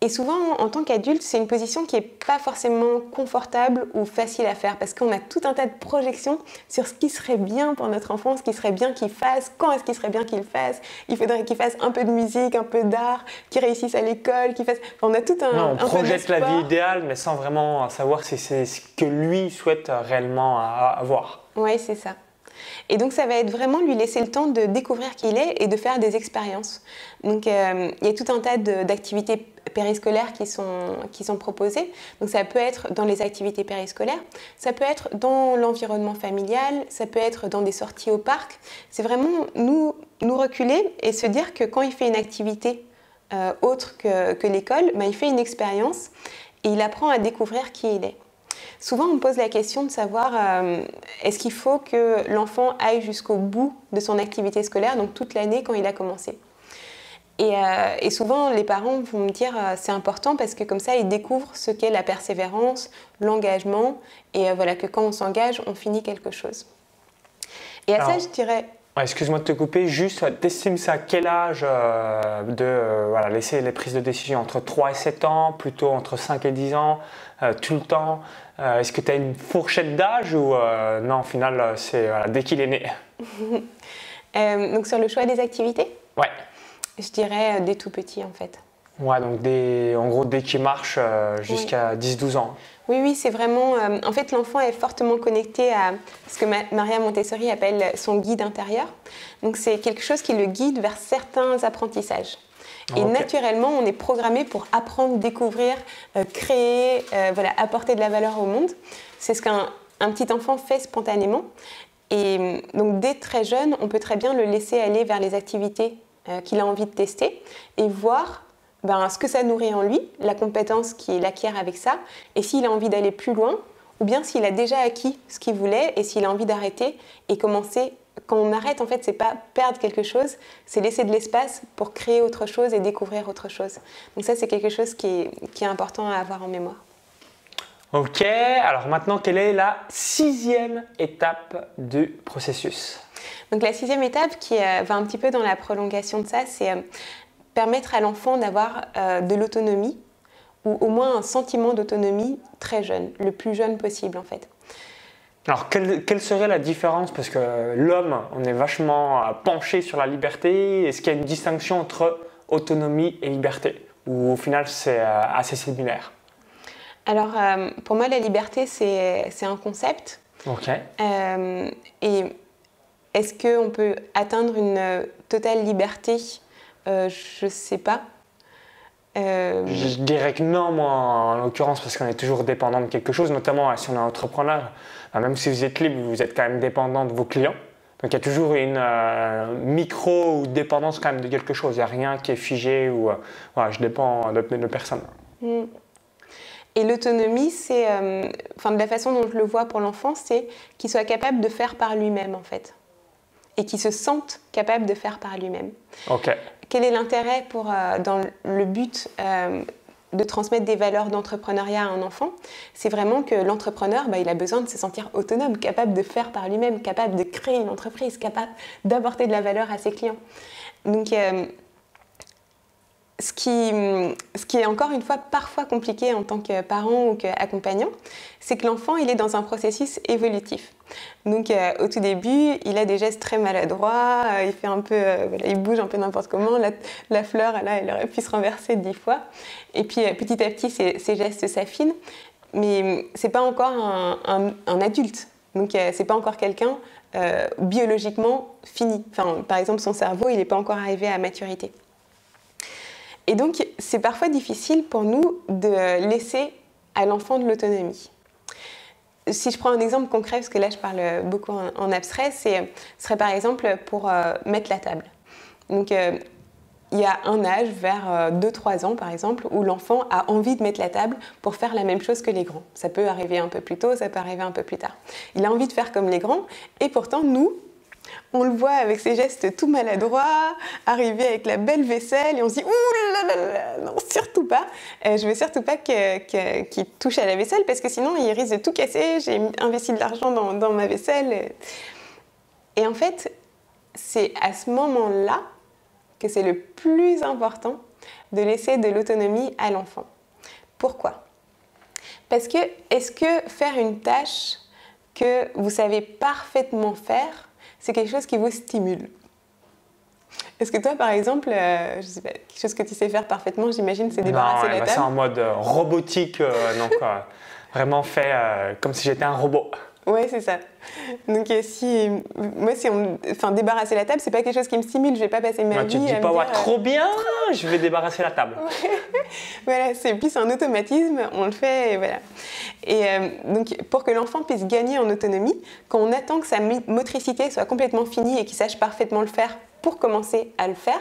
Et souvent, en tant qu'adulte, c'est une position qui n'est pas forcément confortable ou facile à faire parce qu'on a tout un tas de projections sur ce qui serait bien pour notre enfant, ce qui serait bien qu'il fasse, quand est-ce qu'il serait bien qu'il fasse. Il faudrait qu'il fasse un peu de musique, un peu d'art, qu'il réussisse à l'école, qu'il fasse. Enfin, on a tout un. Non, un on peu projette la vie idéale, mais sans vraiment savoir si c'est ce que lui souhaite réellement a- avoir. Oui, c'est ça. Et donc ça va être vraiment lui laisser le temps de découvrir qui il est et de faire des expériences. Donc euh, il y a tout un tas d'activités périscolaires qui sont, qui sont. Donc ça peut être dans les activités périscolaires, ça peut être dans l'environnement familial, ça peut être dans des sorties au parc. C'est vraiment nous, nous reculer et se dire que quand il fait une activité euh, autre que, que l'école, ben, il fait une expérience et il apprend à découvrir qui il est. Souvent, on pose la question de savoir euh, est-ce qu'il faut que l'enfant aille jusqu'au bout de son activité scolaire, donc toute l'année quand il a commencé. Et, euh, souvent, les parents vont me dire euh, c'est important parce que comme ça, ils découvrent ce qu'est la persévérance, l'engagement, et voilà que quand on s'engage, on finit quelque chose. Et à ça, je dirais Excuse-moi de te couper, juste, t'estimes ça à quel âge de laisser les prises de décision? Entre 3 et 7 ans, plutôt entre 5 et 10 ans, tout le temps? Euh, est-ce que tu as une fourchette d'âge ou euh, non, au final, euh, c'est dès qu'il est né? Donc sur le choix des activités? Ouais. Je dirais dès tout petit en fait. Ouais, donc en gros dès qu'il marche jusqu'à 10-12 ans. Oui, oui, c'est vraiment. en fait, l'enfant est fortement connecté à ce que Maria Montessori appelle son guide intérieur. Donc, c'est quelque chose qui le guide vers certains apprentissages. Et naturellement, on est programmé pour apprendre, découvrir, euh, créer, euh, voilà, apporter de la valeur au monde. C'est ce qu'un petit enfant fait spontanément. Et euh, donc dès très jeune, on peut très bien le laisser aller vers les activités qu'il a envie de tester et voir ben, ce que ça nourrit en lui, la compétence qu'il acquiert avec ça, et s'il a envie d'aller plus loin, ou bien s'il a déjà acquis ce qu'il voulait et s'il a envie d'arrêter et commencer quand on arrête, en fait, c'est pas perdre quelque chose, c'est laisser de l'espace pour créer autre chose et découvrir autre chose. Donc ça, c'est quelque chose qui est, important à avoir en mémoire. Ok, alors maintenant, quelle est la sixième étape du processus? Donc la sixième étape qui euh, va un petit peu dans la prolongation de ça, c'est euh, permettre à l'enfant d'avoir euh, de l'autonomie ou au moins un sentiment d'autonomie très jeune, le plus jeune possible en fait. Alors, quelle, serait la différence? Parce que l'homme, on est vachement penché sur la liberté. Est-ce qu'il y a une distinction entre autonomie et liberté? Ou au final, c'est assez similaire? Alors, pour moi, la liberté, c'est un concept. Ok. et est-ce qu'on peut atteindre une totale liberté? Je ne sais pas. Je dirais que non, moi, en l'occurrence, parce qu'on est toujours dépendant de quelque chose, notamment si on est entrepreneur même si vous êtes libre, vous êtes quand même dépendant de vos clients. Donc il y a toujours une euh, micro ou dépendance quand même de quelque chose. Il n'y a rien qui est figé ou euh, je dépends de, de personne. Mm. Et l'autonomie, c'est, euh, enfin de la façon dont je le vois pour l'enfant, c'est qu'il soit capable de faire par lui-même en fait, et qu'il se sente capable de faire par lui-même. Quel est l'intérêt pour dans le but de transmettre des valeurs d'entrepreneuriat à un enfant, c'est vraiment que l'entrepreneur, bah, il a besoin de se sentir autonome, capable de faire par lui-même, capable de créer une entreprise, capable d'apporter de la valeur à ses clients. Donc, euh, ce qui, est encore une fois parfois compliqué en tant que parent ou qu'accompagnant, c'est que l'enfant, il est dans un processus évolutif. Donc euh, au tout début, il a des gestes très maladroits, euh, il, fait un peu, euh, il bouge un peu n'importe comment, la, fleur, là, elle aurait pu se renverser dix fois. Et puis petit à petit, ces, gestes s'affinent, mais c'est pas encore un, un, adulte. Donc c'est pas encore quelqu'un biologiquement fini. Enfin, par exemple, son cerveau, il n'est pas encore arrivé à maturité. Et donc, c'est parfois difficile pour nous de laisser à l'enfant de l'autonomie. Si je prends un exemple concret, parce que là je parle beaucoup en, abstrait, ce serait par exemple pour euh, mettre la table. Donc, euh, il y a un âge, vers 2-3 euh, ans par exemple, où l'enfant a envie de mettre la table pour faire la même chose que les grands. Ça peut arriver un peu plus tôt, ça peut arriver un peu plus tard. Il a envie de faire comme les grands, et pourtant nous, on le voit avec ses gestes tout maladroits, arriver avec la belle vaisselle et on se dit Ouh là là là, non, surtout pas. Euh, je veux surtout pas qu'il touche à la vaisselle parce que sinon il risque de tout casser. J'ai investi de l'argent dans, dans ma vaisselle. Et en fait, c'est à ce moment-là que c'est le plus important de laisser de l'autonomie à l'enfant. Pourquoi? Parce que est-ce que faire une tâche que vous savez parfaitement faire c'est quelque chose qui vous stimule. Est-ce que toi, par exemple, euh, je sais pas, quelque chose que tu sais faire parfaitement, j'imagine, c'est débarrasser la table C'est en mode euh, robotique, euh, donc vraiment fait comme si j'étais un robot. Oui, c'est ça. Donc euh, si moi si on enfin débarrasser la table, c'est pas quelque chose qui me stimule, je vais pas passer ma Ouais, vie tu te dis à me pas, ouais, dire, trop bien, je vais débarrasser la table. Voilà, c'est plus un automatisme, on le fait et voilà. Et euh, donc pour que l'enfant puisse gagner en autonomie, quand on attend que sa motricité soit complètement finie et qu'il sache parfaitement le faire pour commencer à le faire,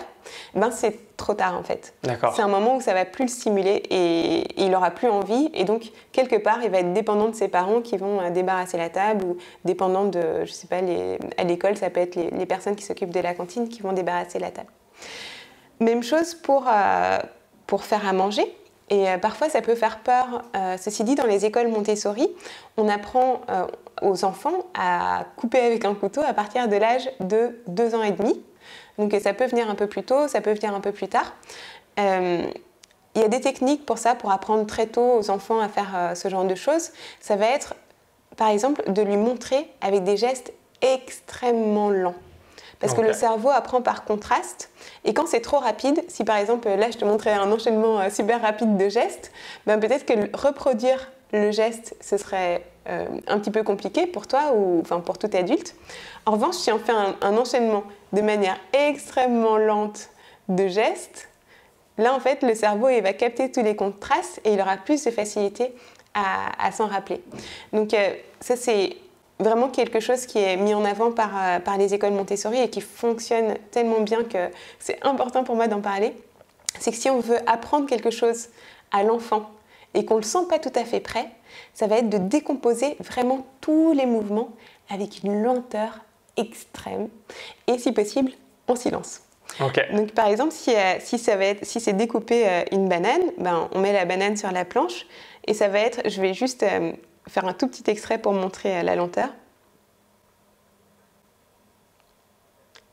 ben c'est trop tard en fait. C'est un moment où ça va plus le stimuler et il aura plus envie et donc quelque part il va être dépendant de ses parents qui vont euh, débarrasser la table ou dépendant de, je sais pas, les- à l'école ça peut être les, les personnes qui s'occupent de la cantine qui vont débarrasser la table. Même chose pour, euh, pour faire à manger. Et euh, parfois, ça peut faire peur. Euh, ceci dit, dans les écoles Montessori, on apprend euh, aux enfants à couper avec un couteau à partir de l'âge de 2 ans et demi. Donc ça peut venir un peu plus tôt, ça peut venir un peu plus tard. Euh, il y a des techniques pour ça, pour apprendre très tôt aux enfants à faire euh, ce genre de choses. Ça va être, par exemple, de lui montrer avec des gestes extrêmement lents. Parce que le cerveau apprend par contraste. Et quand c'est trop rapide, si par exemple là je te montrais un enchaînement euh, super rapide de gestes, ben peut-être que reproduire le geste ce serait euh, un petit peu compliqué pour toi ou enfin pour tout adulte. En revanche, si on fait un, un enchaînement de manière extrêmement lente de gestes, là en fait le cerveau il va capter tous les contrastes et il aura plus de facilité à, s'en rappeler. Donc euh, ça c'est vraiment quelque chose qui est mis en avant par, euh, par les écoles Montessori et qui fonctionne tellement bien que c'est important pour moi d'en parler. C'est que si on veut apprendre quelque chose à l'enfant et qu'on ne le sent pas tout à fait prêt, ça va être de décomposer vraiment tous les mouvements avec une lenteur extrême et si possible en silence. Donc par exemple, si, euh, si, ça va être- si c'est découper euh, une banane, ben, on met la banane sur la planche et ça va être, je vais juste euh, faire un tout petit extrait pour montrer euh, la lenteur.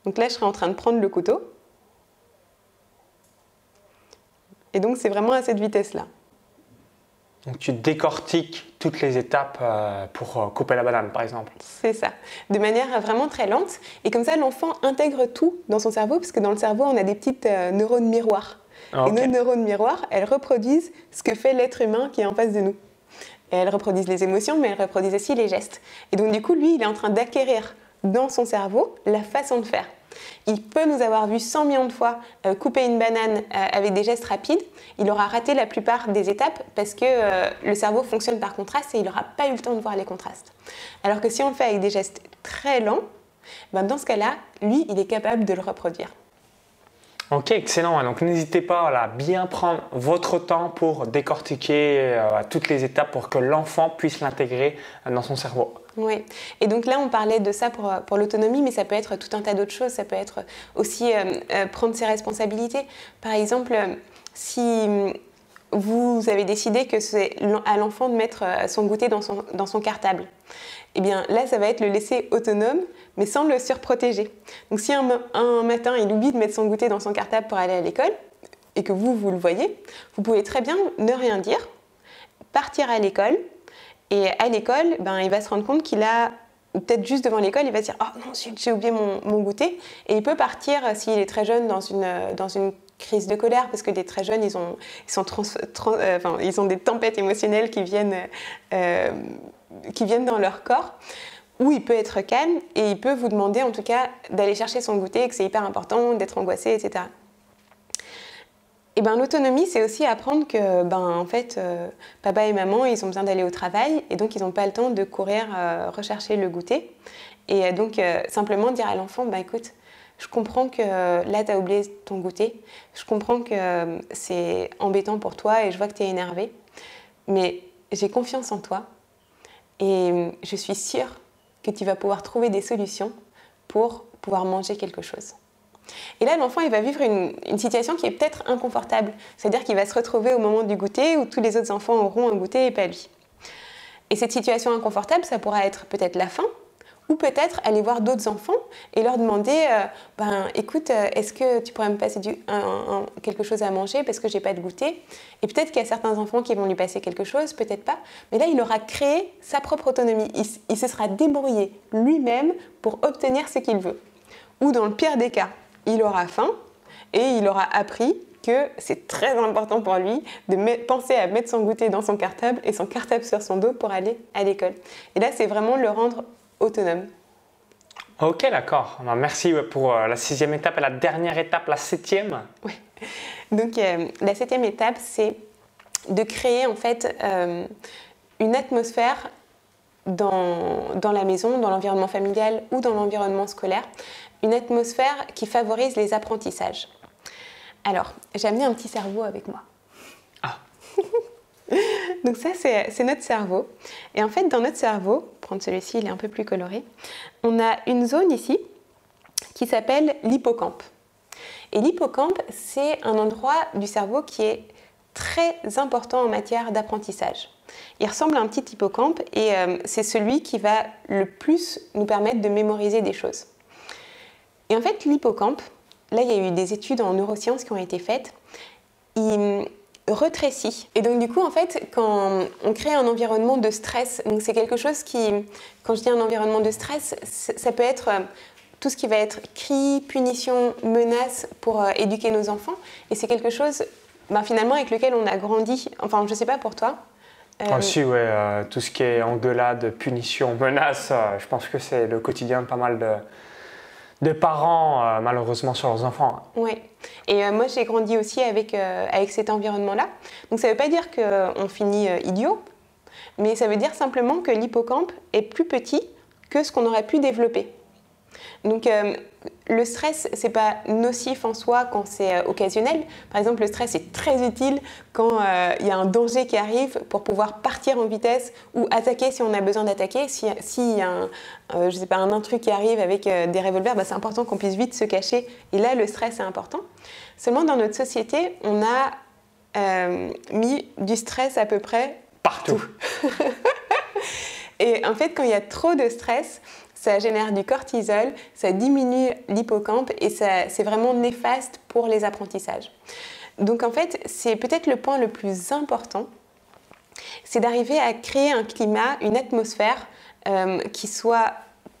Donc là, je serai en train de prendre le couteau. Et donc c'est vraiment à cette vitesse-là. Donc tu décortiques toutes les étapes euh, pour euh, couper la banane, par exemple. C'est ça, de manière vraiment très lente. Et comme ça, l'enfant intègre tout dans son cerveau, parce que dans le cerveau, on a des petites euh, neurones miroirs. Ah, Et nos neurones miroirs, elles reproduisent ce que fait l'être humain qui est en face de nous. Et elles reproduisent les émotions, mais elles reproduisent aussi les gestes. Et donc, du coup, lui, il est en train d'acquérir dans son cerveau la façon de faire. Il peut nous avoir vu 100 millions de fois euh, couper une banane euh, avec des gestes rapides. Il aura raté la plupart des étapes parce que euh, le cerveau fonctionne par contraste et il n'aura pas eu le temps de voir les contrastes. Alors que si on le fait avec des gestes très lents, ben dans ce cas-là, lui, il est capable de le reproduire. Ok, excellent. Donc n'hésitez pas à bien prendre votre temps pour décortiquer toutes les étapes pour que l'enfant puisse l'intégrer dans son cerveau. Oui, et donc là on parlait de ça pour, pour l'autonomie, mais ça peut être tout un tas d'autres choses. Ça peut être aussi euh, euh, prendre ses responsabilités. Par exemple, euh, si mm, vous avez décidé que c'est à l'enfant de mettre euh, son goûter dans son, dans son cartable, eh bien là ça va être le laisser autonome, mais sans le surprotéger. Donc si un, un matin il oublie de mettre son goûter dans son cartable pour aller à l'école, et que vous, vous le voyez, vous pouvez très bien ne rien dire, partir à l'école, et à l'école, ben, il va se rendre compte qu'il a, peut-être juste devant l'école, il va se dire Oh non, j'ai oublié mon, goûter. Et il peut partir, euh, s'il est très jeune, dans une, euh, dans une crise de colère, parce que les très jeunes, ils ont, ils sont trans- euh, enfin, ils ont des tempêtes émotionnelles qui viennent, qui viennent dans leur corps. Ou il peut être calme et il peut vous demander en tout cas d'aller chercher son goûter, que c'est hyper important, d'être angoissé, etc. Et ben l'autonomie, c'est aussi apprendre que ben en fait, euh, papa et maman, ils ont besoin d'aller au travail et donc ils n'ont pas le temps de courir euh, rechercher le goûter. Et euh, donc simplement dire à l'enfant, bah écoute, je comprends que là tu as oublié ton goûter, je comprends que c'est embêtant pour toi et je vois que tu es énervé, mais j'ai confiance en toi et je suis sûre que tu vas pouvoir trouver des solutions pour pouvoir manger quelque chose. Et là, l'enfant, il va vivre une, situation qui est peut-être inconfortable. C'est-à-dire qu'il va se retrouver au moment du goûter où tous les autres enfants auront un goûter et pas lui. Et cette situation inconfortable, ça pourra être peut-être la faim, ou peut-être aller voir d'autres enfants et leur demander euh, ben, écoute, euh, est-ce que tu pourrais me passer quelque chose à manger parce que j'ai pas de goûter? Et peut-être qu'il y a certains enfants qui vont lui passer quelque chose, peut-être pas. Mais là, il aura créé sa propre autonomie. Il se sera débrouillé lui-même pour obtenir ce qu'il veut. Ou dans le pire des cas, il aura faim et il aura appris que c'est très important pour lui de penser à mettre son goûter dans son cartable et son cartable sur son dos pour aller à l'école. Et là, c'est vraiment le rendre autonome. Ok, d'accord. Merci pour euh, la sixième étape et la dernière étape, la septième. Oui. Donc, euh, la septième étape, c'est de créer en fait euh, une atmosphère dans, dans, la maison, dans l'environnement familial ou dans l'environnement scolaire, une atmosphère qui favorise les apprentissages. Alors, j'ai amené un petit cerveau avec moi. Ah Donc ça, c'est notre cerveau. Et en fait, dans notre cerveau, prendre celui-ci, il est un peu plus coloré, on a une zone ici qui s'appelle l'hippocampe. Et l'hippocampe, c'est un endroit du cerveau qui est très important en matière d'apprentissage. Il ressemble à un petit hippocampe et euh, c'est celui qui va le plus nous permettre de mémoriser des choses. Et en fait, l'hippocampe, là, il y a eu des études en neurosciences qui ont été faites. Il retrécit. Et donc, du coup, en fait, quand on crée un environnement de stress, donc c'est quelque chose qui, quand je dis un environnement de stress, ça peut être euh, tout ce qui va être cri, punition, menace pour euh, éduquer nos enfants. Et c'est quelque chose, ben, finalement, avec lequel on a grandi. Enfin, je ne sais pas pour toi. Euh... Aussi, ouais, euh, tout ce qui est engueulade, punition, menace, je pense que c'est le quotidien pas mal de, de parents, euh, malheureusement, sur leurs enfants. Oui. Et euh, moi, j'ai grandi aussi avec, euh, avec cet environnement-là. Donc, ça ne veut pas dire qu'on finit idiot, mais ça veut dire simplement que l'hippocampe est plus petit que ce qu'on aurait pu développer. Donc, le stress, c'est pas nocif en soi quand c'est euh, occasionnel. Par exemple, le stress est très utile quand euh, il y a un danger qui arrive pour pouvoir partir en vitesse ou attaquer si on a besoin d'attaquer. S'il si y a un, euh, je sais pas, un intrus qui arrive avec des revolvers, bah, c'est important qu'on puisse vite se cacher. Et là, le stress est important. Seulement, dans notre société, on a mis du stress à peu près partout. Et en fait, quand il y a trop de stress, ça génère du cortisol, ça diminue l'hippocampe et c'est vraiment néfaste pour les apprentissages. Donc en fait, c'est peut-être le point le plus important, c'est d'arriver à créer un climat, une atmosphère euh, qui soit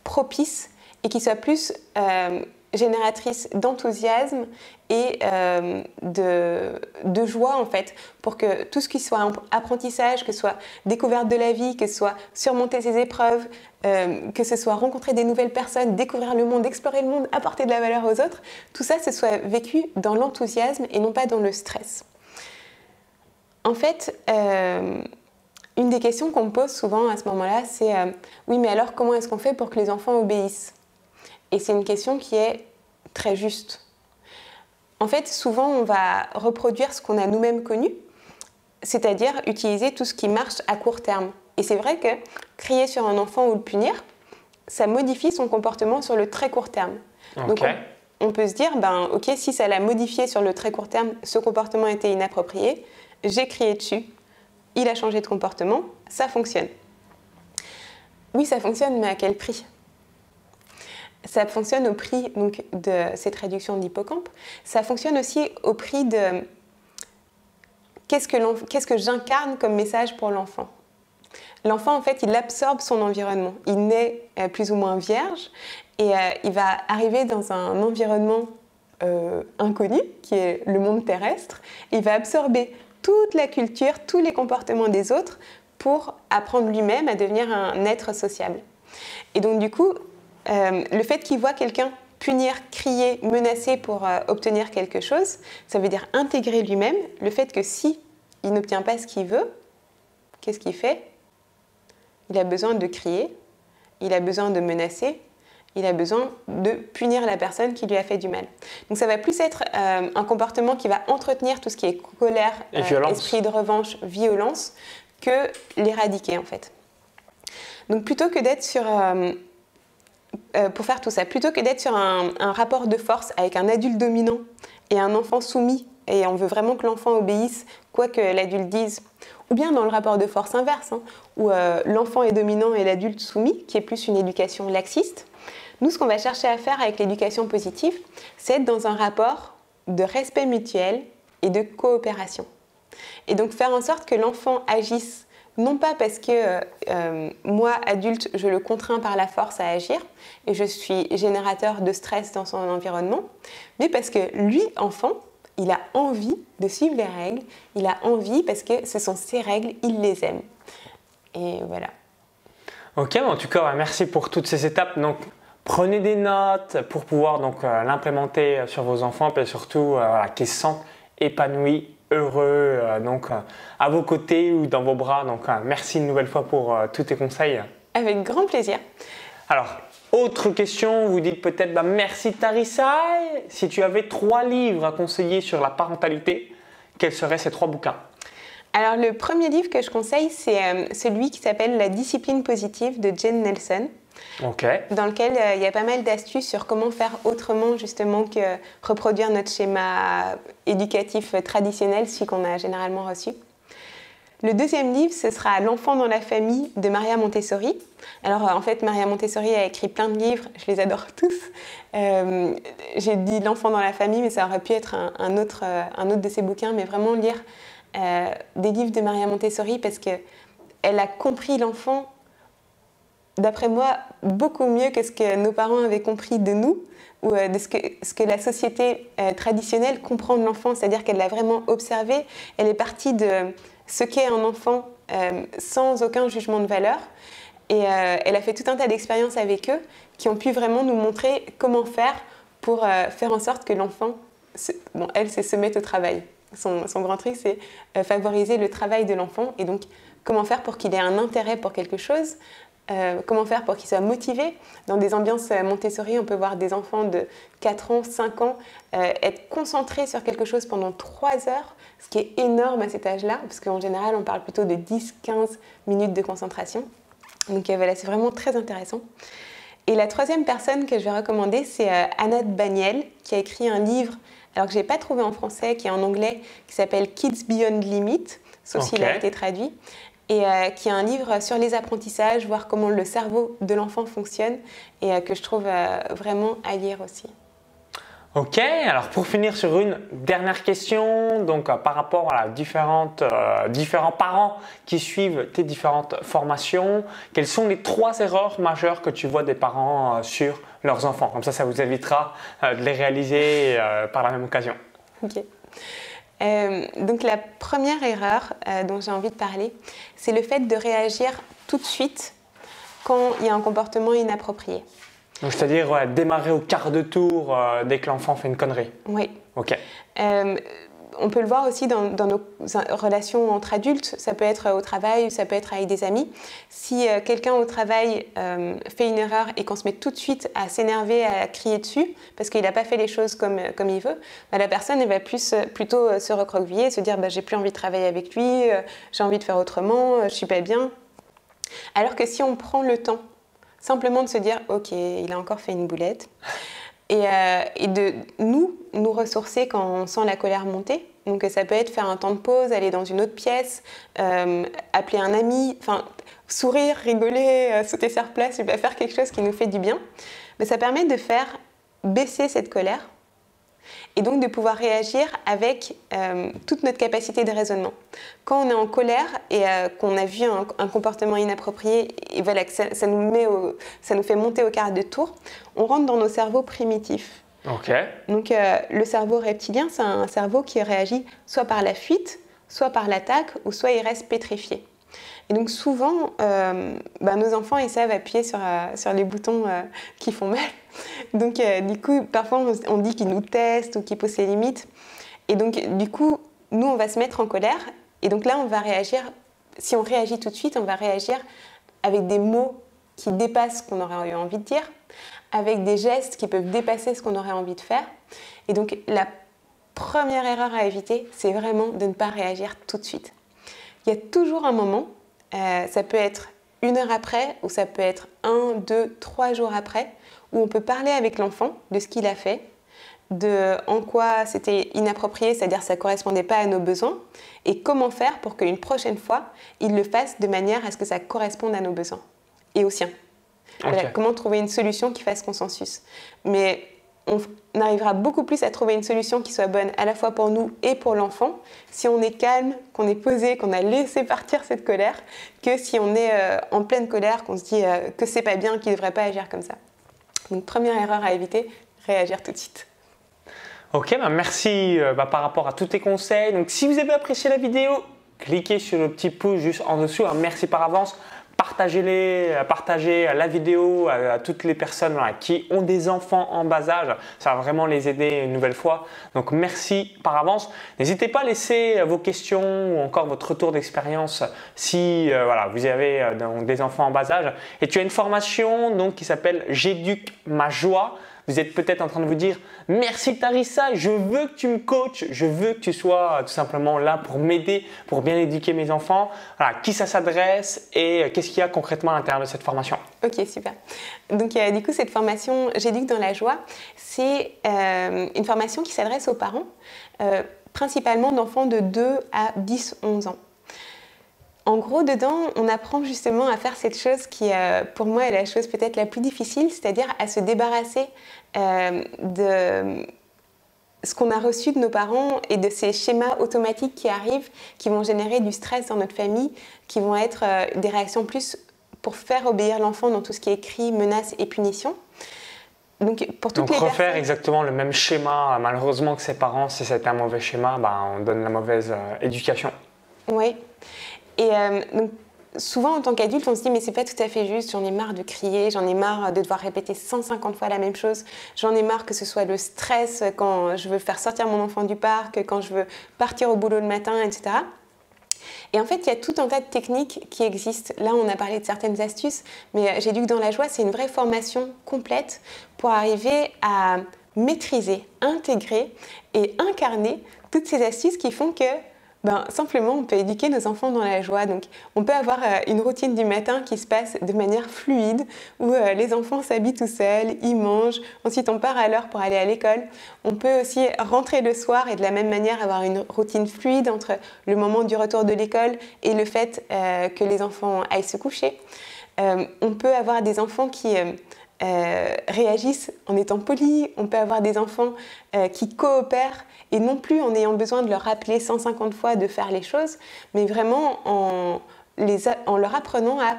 propice et qui soit plus euh, génératrice d'enthousiasme et euh, de, joie en fait pour que tout ce qui soit apprentissage, que ce soit découverte de la vie, que ce soit surmonter ses épreuves, euh, que ce soit rencontrer des nouvelles personnes, découvrir le monde, explorer le monde, apporter de la valeur aux autres, tout ça, ce soit vécu dans l'enthousiasme et non pas dans le stress. En fait, euh, une des questions qu'on me pose souvent à ce moment-là, c'est oui, mais alors comment est-ce qu'on fait pour que les enfants obéissent? Et c'est une question qui est très juste. En fait, souvent, on va reproduire ce qu'on a nous-mêmes connu, c'est-à-dire utiliser tout ce qui marche à court terme. Et c'est vrai que crier sur un enfant ou le punir, ça modifie son comportement sur le très court terme. Donc on, peut se dire, ben ok, si ça l'a modifié sur le très court terme, ce comportement était inapproprié, j'ai crié dessus, il a changé de comportement, ça fonctionne. Oui, ça fonctionne, mais à quel prix? Ça fonctionne au prix donc, de cette réduction de l'hippocampe. Ça fonctionne aussi au prix de qu'est-ce que, j'incarne comme message pour l'enfant? L'enfant, en fait, il absorbe son environnement. Il naît euh, plus ou moins vierge et euh, il va arriver dans un environnement euh, inconnu, qui est le monde terrestre. il va absorber toute la culture, tous les comportements des autres pour apprendre lui-même à devenir un être sociable. Et donc, du coup, euh, le fait qu'il voit quelqu'un punir, crier, menacer pour euh, obtenir quelque chose, ça veut dire intégrer lui-même le fait que si il n'obtient pas ce qu'il veut, qu'est-ce qu'il fait? Il a besoin de crier, il a besoin de menacer, il a besoin de punir la personne qui lui a fait du mal. Donc ça va plus être euh, un comportement qui va entretenir tout ce qui est colère, esprit de revanche, violence, que l'éradiquer en fait. Donc plutôt que d'être sur euh, pour faire tout ça. Plutôt que d'être sur un, rapport de force avec un adulte dominant et un enfant soumis, et on veut vraiment que l'enfant obéisse quoi que l'adulte dise, ou bien dans le rapport de force inverse, hein, où euh, l'enfant est dominant et l'adulte soumis, qui est plus une éducation laxiste, nous, ce qu'on va chercher à faire avec l'éducation positive, c'est être dans un rapport de respect mutuel et de coopération. Et donc faire en sorte que l'enfant agisse non pas parce que euh, moi, adulte, je le contrains par la force à agir et je suis générateur de stress dans son environnement, mais parce que lui, enfant, il a envie de suivre les règles, il a envie parce que ce sont ses règles, il les aime. Et voilà. Ok, en tout cas, merci pour toutes ces étapes. Donc, prenez des notes pour pouvoir donc euh, l'implémenter sur vos enfants, et surtout euh, qu'ils se sentent épanouis, heureux, euh, donc à vos côtés ou dans vos bras. Donc, merci une nouvelle fois pour tous tes conseils. Avec grand plaisir. Alors, autre question, vous dites peut-être bah, merci Tarissa. Si tu avais trois livres à conseiller sur la parentalité, quels seraient ces trois bouquins? Alors le premier livre que je conseille, c'est euh, celui qui s'appelle La discipline positive de Jen Nelson. Dans lequel euh, il y a pas mal d'astuces sur comment faire autrement justement que reproduire notre schéma éducatif traditionnel, celui qu'on a généralement reçu. Le deuxième livre, ce sera L'enfant dans la famille de Maria Montessori. Alors euh, en fait, Maria Montessori a écrit plein de livres, je les adore tous. Euh, j'ai dit L'enfant dans la famille, mais ça aurait pu être un, autre, euh, un autre de ses bouquins, mais vraiment lire des livres de Maria Montessori parce qu'elle a compris l'enfant, d'après moi, beaucoup mieux que ce que nos parents avaient compris de nous ou de ce que, la société traditionnelle comprend de l'enfant, c'est-à-dire qu'elle l'a vraiment observé. Elle est partie de ce qu'est un enfant euh, sans aucun jugement de valeur. Et euh, elle a fait tout un tas d'expériences avec eux qui ont pu vraiment nous montrer comment faire pour euh, faire en sorte que l'enfant, elle, c'est se mettre au travail. Son, son grand truc, c'est favoriser le travail de l'enfant et donc comment faire pour qu'il ait un intérêt pour quelque chose, comment faire pour qu'il soit motivé. Dans des ambiances Montessori, on peut voir des enfants de 4 ans, 5 ans être concentrés sur quelque chose pendant 3 heures ce qui est énorme à cet âge-là, parce qu'en général, on parle plutôt de 10-15 minutes de concentration. Donc euh, voilà, c'est vraiment très intéressant. Et la troisième personne que je vais recommander, c'est euh, Anna Baniel, qui a écrit un livre, alors que je n'ai pas trouvé en français, qui est en anglais, qui s'appelle Kids Beyond Limit, sauf s'il a été traduit, et euh, qui est un livre sur les apprentissages, voir comment le cerveau de l'enfant fonctionne, et que je trouve vraiment à lire aussi. Ok, alors pour finir sur une dernière question, donc euh, par rapport à différentes, euh, différents parents qui suivent tes différentes formations, quelles sont les trois erreurs majeures que tu vois des parents euh, sur leurs enfants? Comme ça, ça vous évitera de les réaliser par la même occasion. Ok. Donc la première erreur dont j'ai envie de parler, c'est le fait de réagir tout de suite quand il y a un comportement inapproprié c'est-à-dire démarrer au quart de tour euh, dès que l'enfant fait une connerie. Oui. Ok. Euh, on peut le voir aussi dans, nos relations entre adultes, ça peut être au travail, ça peut être avec des amis. Si euh, quelqu'un au travail fait une erreur et qu'on se met tout de suite à s'énerver, à crier dessus, parce qu'il n'a pas fait les choses comme, comme il veut, bah, la personne va plus, plutôt se recroqueviller, se dire bah, j'ai plus envie de travailler avec lui, j'ai envie de faire autrement, je suis pas bien. Alors que si on prend le temps Simplement de se dire, ok, il a encore fait une boulette. Et, euh, de nous, nous ressourcer quand on sent la colère monter. Donc ça peut être faire un temps de pause, aller dans une autre pièce, euh, appeler un ami, enfin sourire, rigoler, euh, sauter sur place, et faire quelque chose qui nous fait du bien. Mais ça permet de faire baisser cette colère et donc de pouvoir réagir avec euh, toute notre capacité de raisonnement. Quand on est en colère et euh, qu'on a vu un, comportement inapproprié et voilà, que ça, nous met ça nous fait monter au quart de tour, on rentre dans nos cerveaux primitifs. Donc euh, le cerveau reptilien, c'est un cerveau qui réagit soit par la fuite, soit par l'attaque, ou soit il reste pétrifié. Et donc souvent, bah, nos enfants, ils savent appuyer sur, sur les boutons qui font mal donc, euh, du coup, parfois, on, dit qu'ils nous testent ou qu'ils posent ses limites. Et donc, du coup, nous, on va se mettre en colère. Et donc là, on va réagir. Si on réagit tout de suite, on va réagir avec des mots qui dépassent ce qu'on aurait eu envie de dire, avec des gestes qui peuvent dépasser ce qu'on aurait envie de faire. Et donc, la première erreur à éviter, c'est vraiment de ne pas réagir tout de suite. Il y a toujours un moment, euh, ça peut être une heure après, ou ça peut être un, deux, trois jours après, où on peut parler avec l'enfant de ce qu'il a fait, de en quoi c'était inapproprié, c'est-à-dire ça ne correspondait pas à nos besoins, et comment faire pour qu'une prochaine fois, il le fasse de manière à ce que ça corresponde à nos besoins et aux siens. comment trouver une solution qui fasse consensus. Mais on arrivera beaucoup plus à trouver une solution qui soit bonne à la fois pour nous et pour l'enfant si on est calme, qu'on est posé, qu'on a laissé partir cette colère, que si on est euh, en pleine colère, qu'on se dit euh, que c'est pas bien, qu'il ne devrait pas agir comme ça. Donc première erreur à éviter, réagir tout de suite. Ok, bah merci euh, bah, par rapport à tous tes conseils. Donc si vous avez apprécié la vidéo, cliquez sur le petit pouce juste en dessous. merci par avance partagez-les, partagez la vidéo à, toutes les personnes qui ont des enfants en bas âge. Ça va vraiment les aider une nouvelle fois. Donc merci par avance. N'hésitez pas à laisser vos questions ou encore votre retour d'expérience si euh, vous avez euh, des enfants en bas âge. Et tu as une formation qui s'appelle J'éduque ma joie. Vous êtes peut-être en train de vous dire merci Tarissa, je veux que tu me coaches, je veux que tu sois tout simplement là pour m'aider, pour bien éduquer mes enfants. Voilà, qui ça s'adresse et qu'est-ce qu'il y a concrètement à l'intérieur de cette formation? Ok, super. Donc euh, du coup, cette formation J'éduque dans la joie, c'est euh, une formation qui s'adresse aux parents, euh, principalement d'enfants de 2 à 10-11 ans. En gros, dedans, on apprend justement à faire cette chose qui, euh, pour moi, est la chose peut-être la plus difficile, c'est-à-dire à se débarrasser euh, de ce qu'on a reçu de nos parents et de ces schémas automatiques qui arrivent, qui vont générer du stress dans notre famille, qui vont être euh, des réactions plus pour faire obéir l'enfant dans tout ce qui est cri, menaces et punitions. Donc, pour toutes Donc refaire exactement le même schéma, malheureusement que ses parents, si c'était un mauvais schéma, bah, on donne la mauvaise éducation. Oui. Et euh, donc, souvent en tant qu'adulte, on se dit mais c'est pas tout à fait juste, j'en ai marre de crier, j'en ai marre de devoir répéter 150 fois la même chose, j'en ai marre que ce soit le stress quand je veux faire sortir mon enfant du parc, quand je veux partir au boulot le matin, etc. Et en fait, il y a tout un tas de techniques qui existent. Là, on a parlé de certaines astuces, mais euh, J'éduque dans la joie, c'est une vraie formation complète pour arriver à maîtriser, intégrer et incarner toutes ces astuces qui font que ben, Simplement, on peut éduquer nos enfants dans la joie. Donc, on peut avoir euh, une routine du matin qui se passe de manière fluide, où euh, les enfants s'habillent tout seuls, ils mangent, ensuite on part à l'heure pour aller à l'école. On peut aussi rentrer le soir et de la même manière avoir une routine fluide entre le moment du retour de l'école et le fait euh, que les enfants aillent se coucher. on peut avoir des enfants qui euh, réagissent en étant polis, on peut avoir des enfants euh, qui coopèrent et non plus en ayant besoin de leur rappeler 150 fois de faire les choses, mais vraiment en, leur apprenant à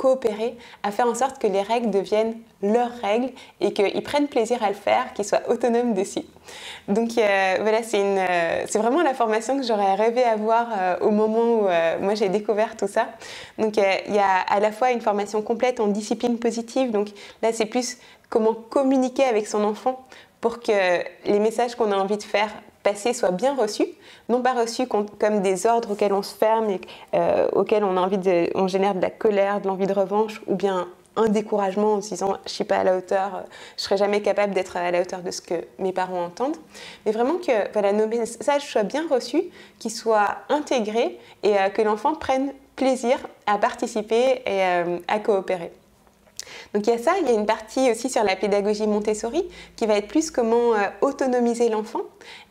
coopérer, à faire en sorte que les règles deviennent leurs règles et qu'ils prennent plaisir à le faire, qu'ils soient autonomes dessus. Donc euh, voilà, euh, c'est vraiment la formation que j'aurais rêvé avoir euh, au moment où moi j'ai découvert tout ça. Donc il y a à la fois une formation complète en discipline positive, donc là c'est plus comment communiquer avec son enfant pour que les messages qu'on a envie de faire passer soient bien reçus, non pas reçus comme des ordres auxquels on se ferme et auxquels on a envie de, on génère de la colère, de l'envie de revanche ou bien un découragement en se disant je suis pas à la hauteur, je serai jamais capable d'être à la hauteur de ce que mes parents entendent, mais vraiment que voilà, nos messages soient bien reçus, qu'ils soient intégrés et euh, que l'enfant prenne plaisir à participer et euh, à coopérer. Donc il y a ça, il y a une partie aussi sur la pédagogie Montessori qui va être plus comment euh, autonomiser l'enfant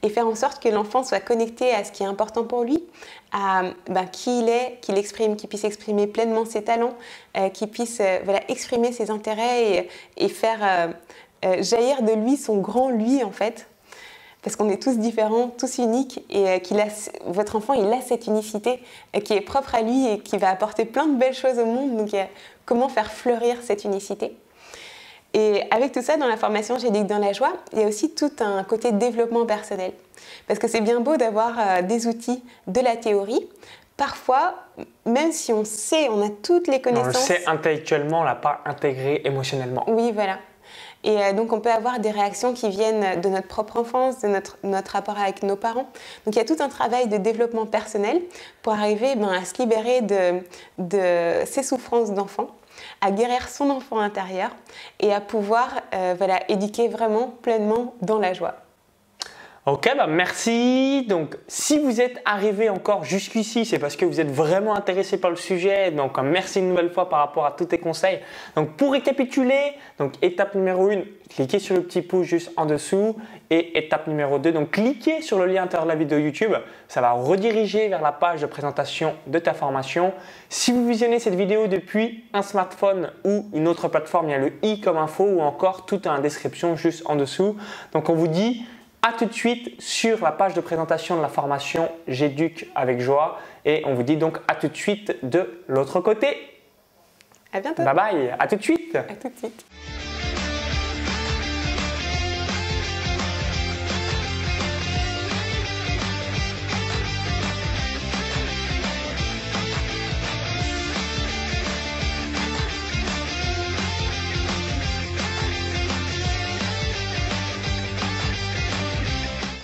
et faire en sorte que l'enfant soit connecté à ce qui est important pour lui, à ben, qui il est, qu'il exprime, qu'il puisse exprimer pleinement ses talents, euh, qu'il puisse euh, voilà, exprimer ses intérêts et, faire jaillir de lui son grand lui en fait parce qu'on est tous différents, tous uniques, et qu'il a, votre enfant, il a cette unicité qui est propre à lui et qui va apporter plein de belles choses au monde. Donc, comment faire fleurir cette unicité. Et avec tout ça, dans la formation J'éduque dans la joie, il y a aussi tout un côté développement personnel. Parce que c'est bien beau d'avoir euh, des outils de la théorie. Parfois, même si on sait, on a toutes les connaissances. On le sait intellectuellement, on l'a pas intégré émotionnellement. Oui, voilà. Et euh, donc, on peut avoir des réactions qui viennent de notre propre enfance, de notre, notre rapport avec nos parents. Donc, il y a tout un travail de développement personnel pour arriver ben, à se libérer de, de ces souffrances d'enfant à guérir son enfant intérieur et à pouvoir euh, voilà, éduquer vraiment pleinement dans la joie. Ok, bah merci. Donc, si vous êtes arrivé encore jusqu'ici, c'est parce que vous êtes vraiment intéressé par le sujet. Donc, merci une nouvelle fois par rapport à tous tes conseils. Donc, pour récapituler, donc étape numéro 1, cliquez sur le petit pouce juste en dessous. Et étape numéro 2, donc cliquez sur le lien à l'intérieur de la vidéo YouTube. Ça va rediriger vers la page de présentation de ta formation. Si vous visionnez cette vidéo depuis un smartphone ou une autre plateforme, il y a le i comme info ou encore tout en description juste en dessous. Donc, on vous dit à tout de suite sur la page de présentation de la formation J'éduque avec joie et on vous dit donc à tout de suite de l'autre côté. À bientôt. Bye bye, à tout de suite. À tout de suite.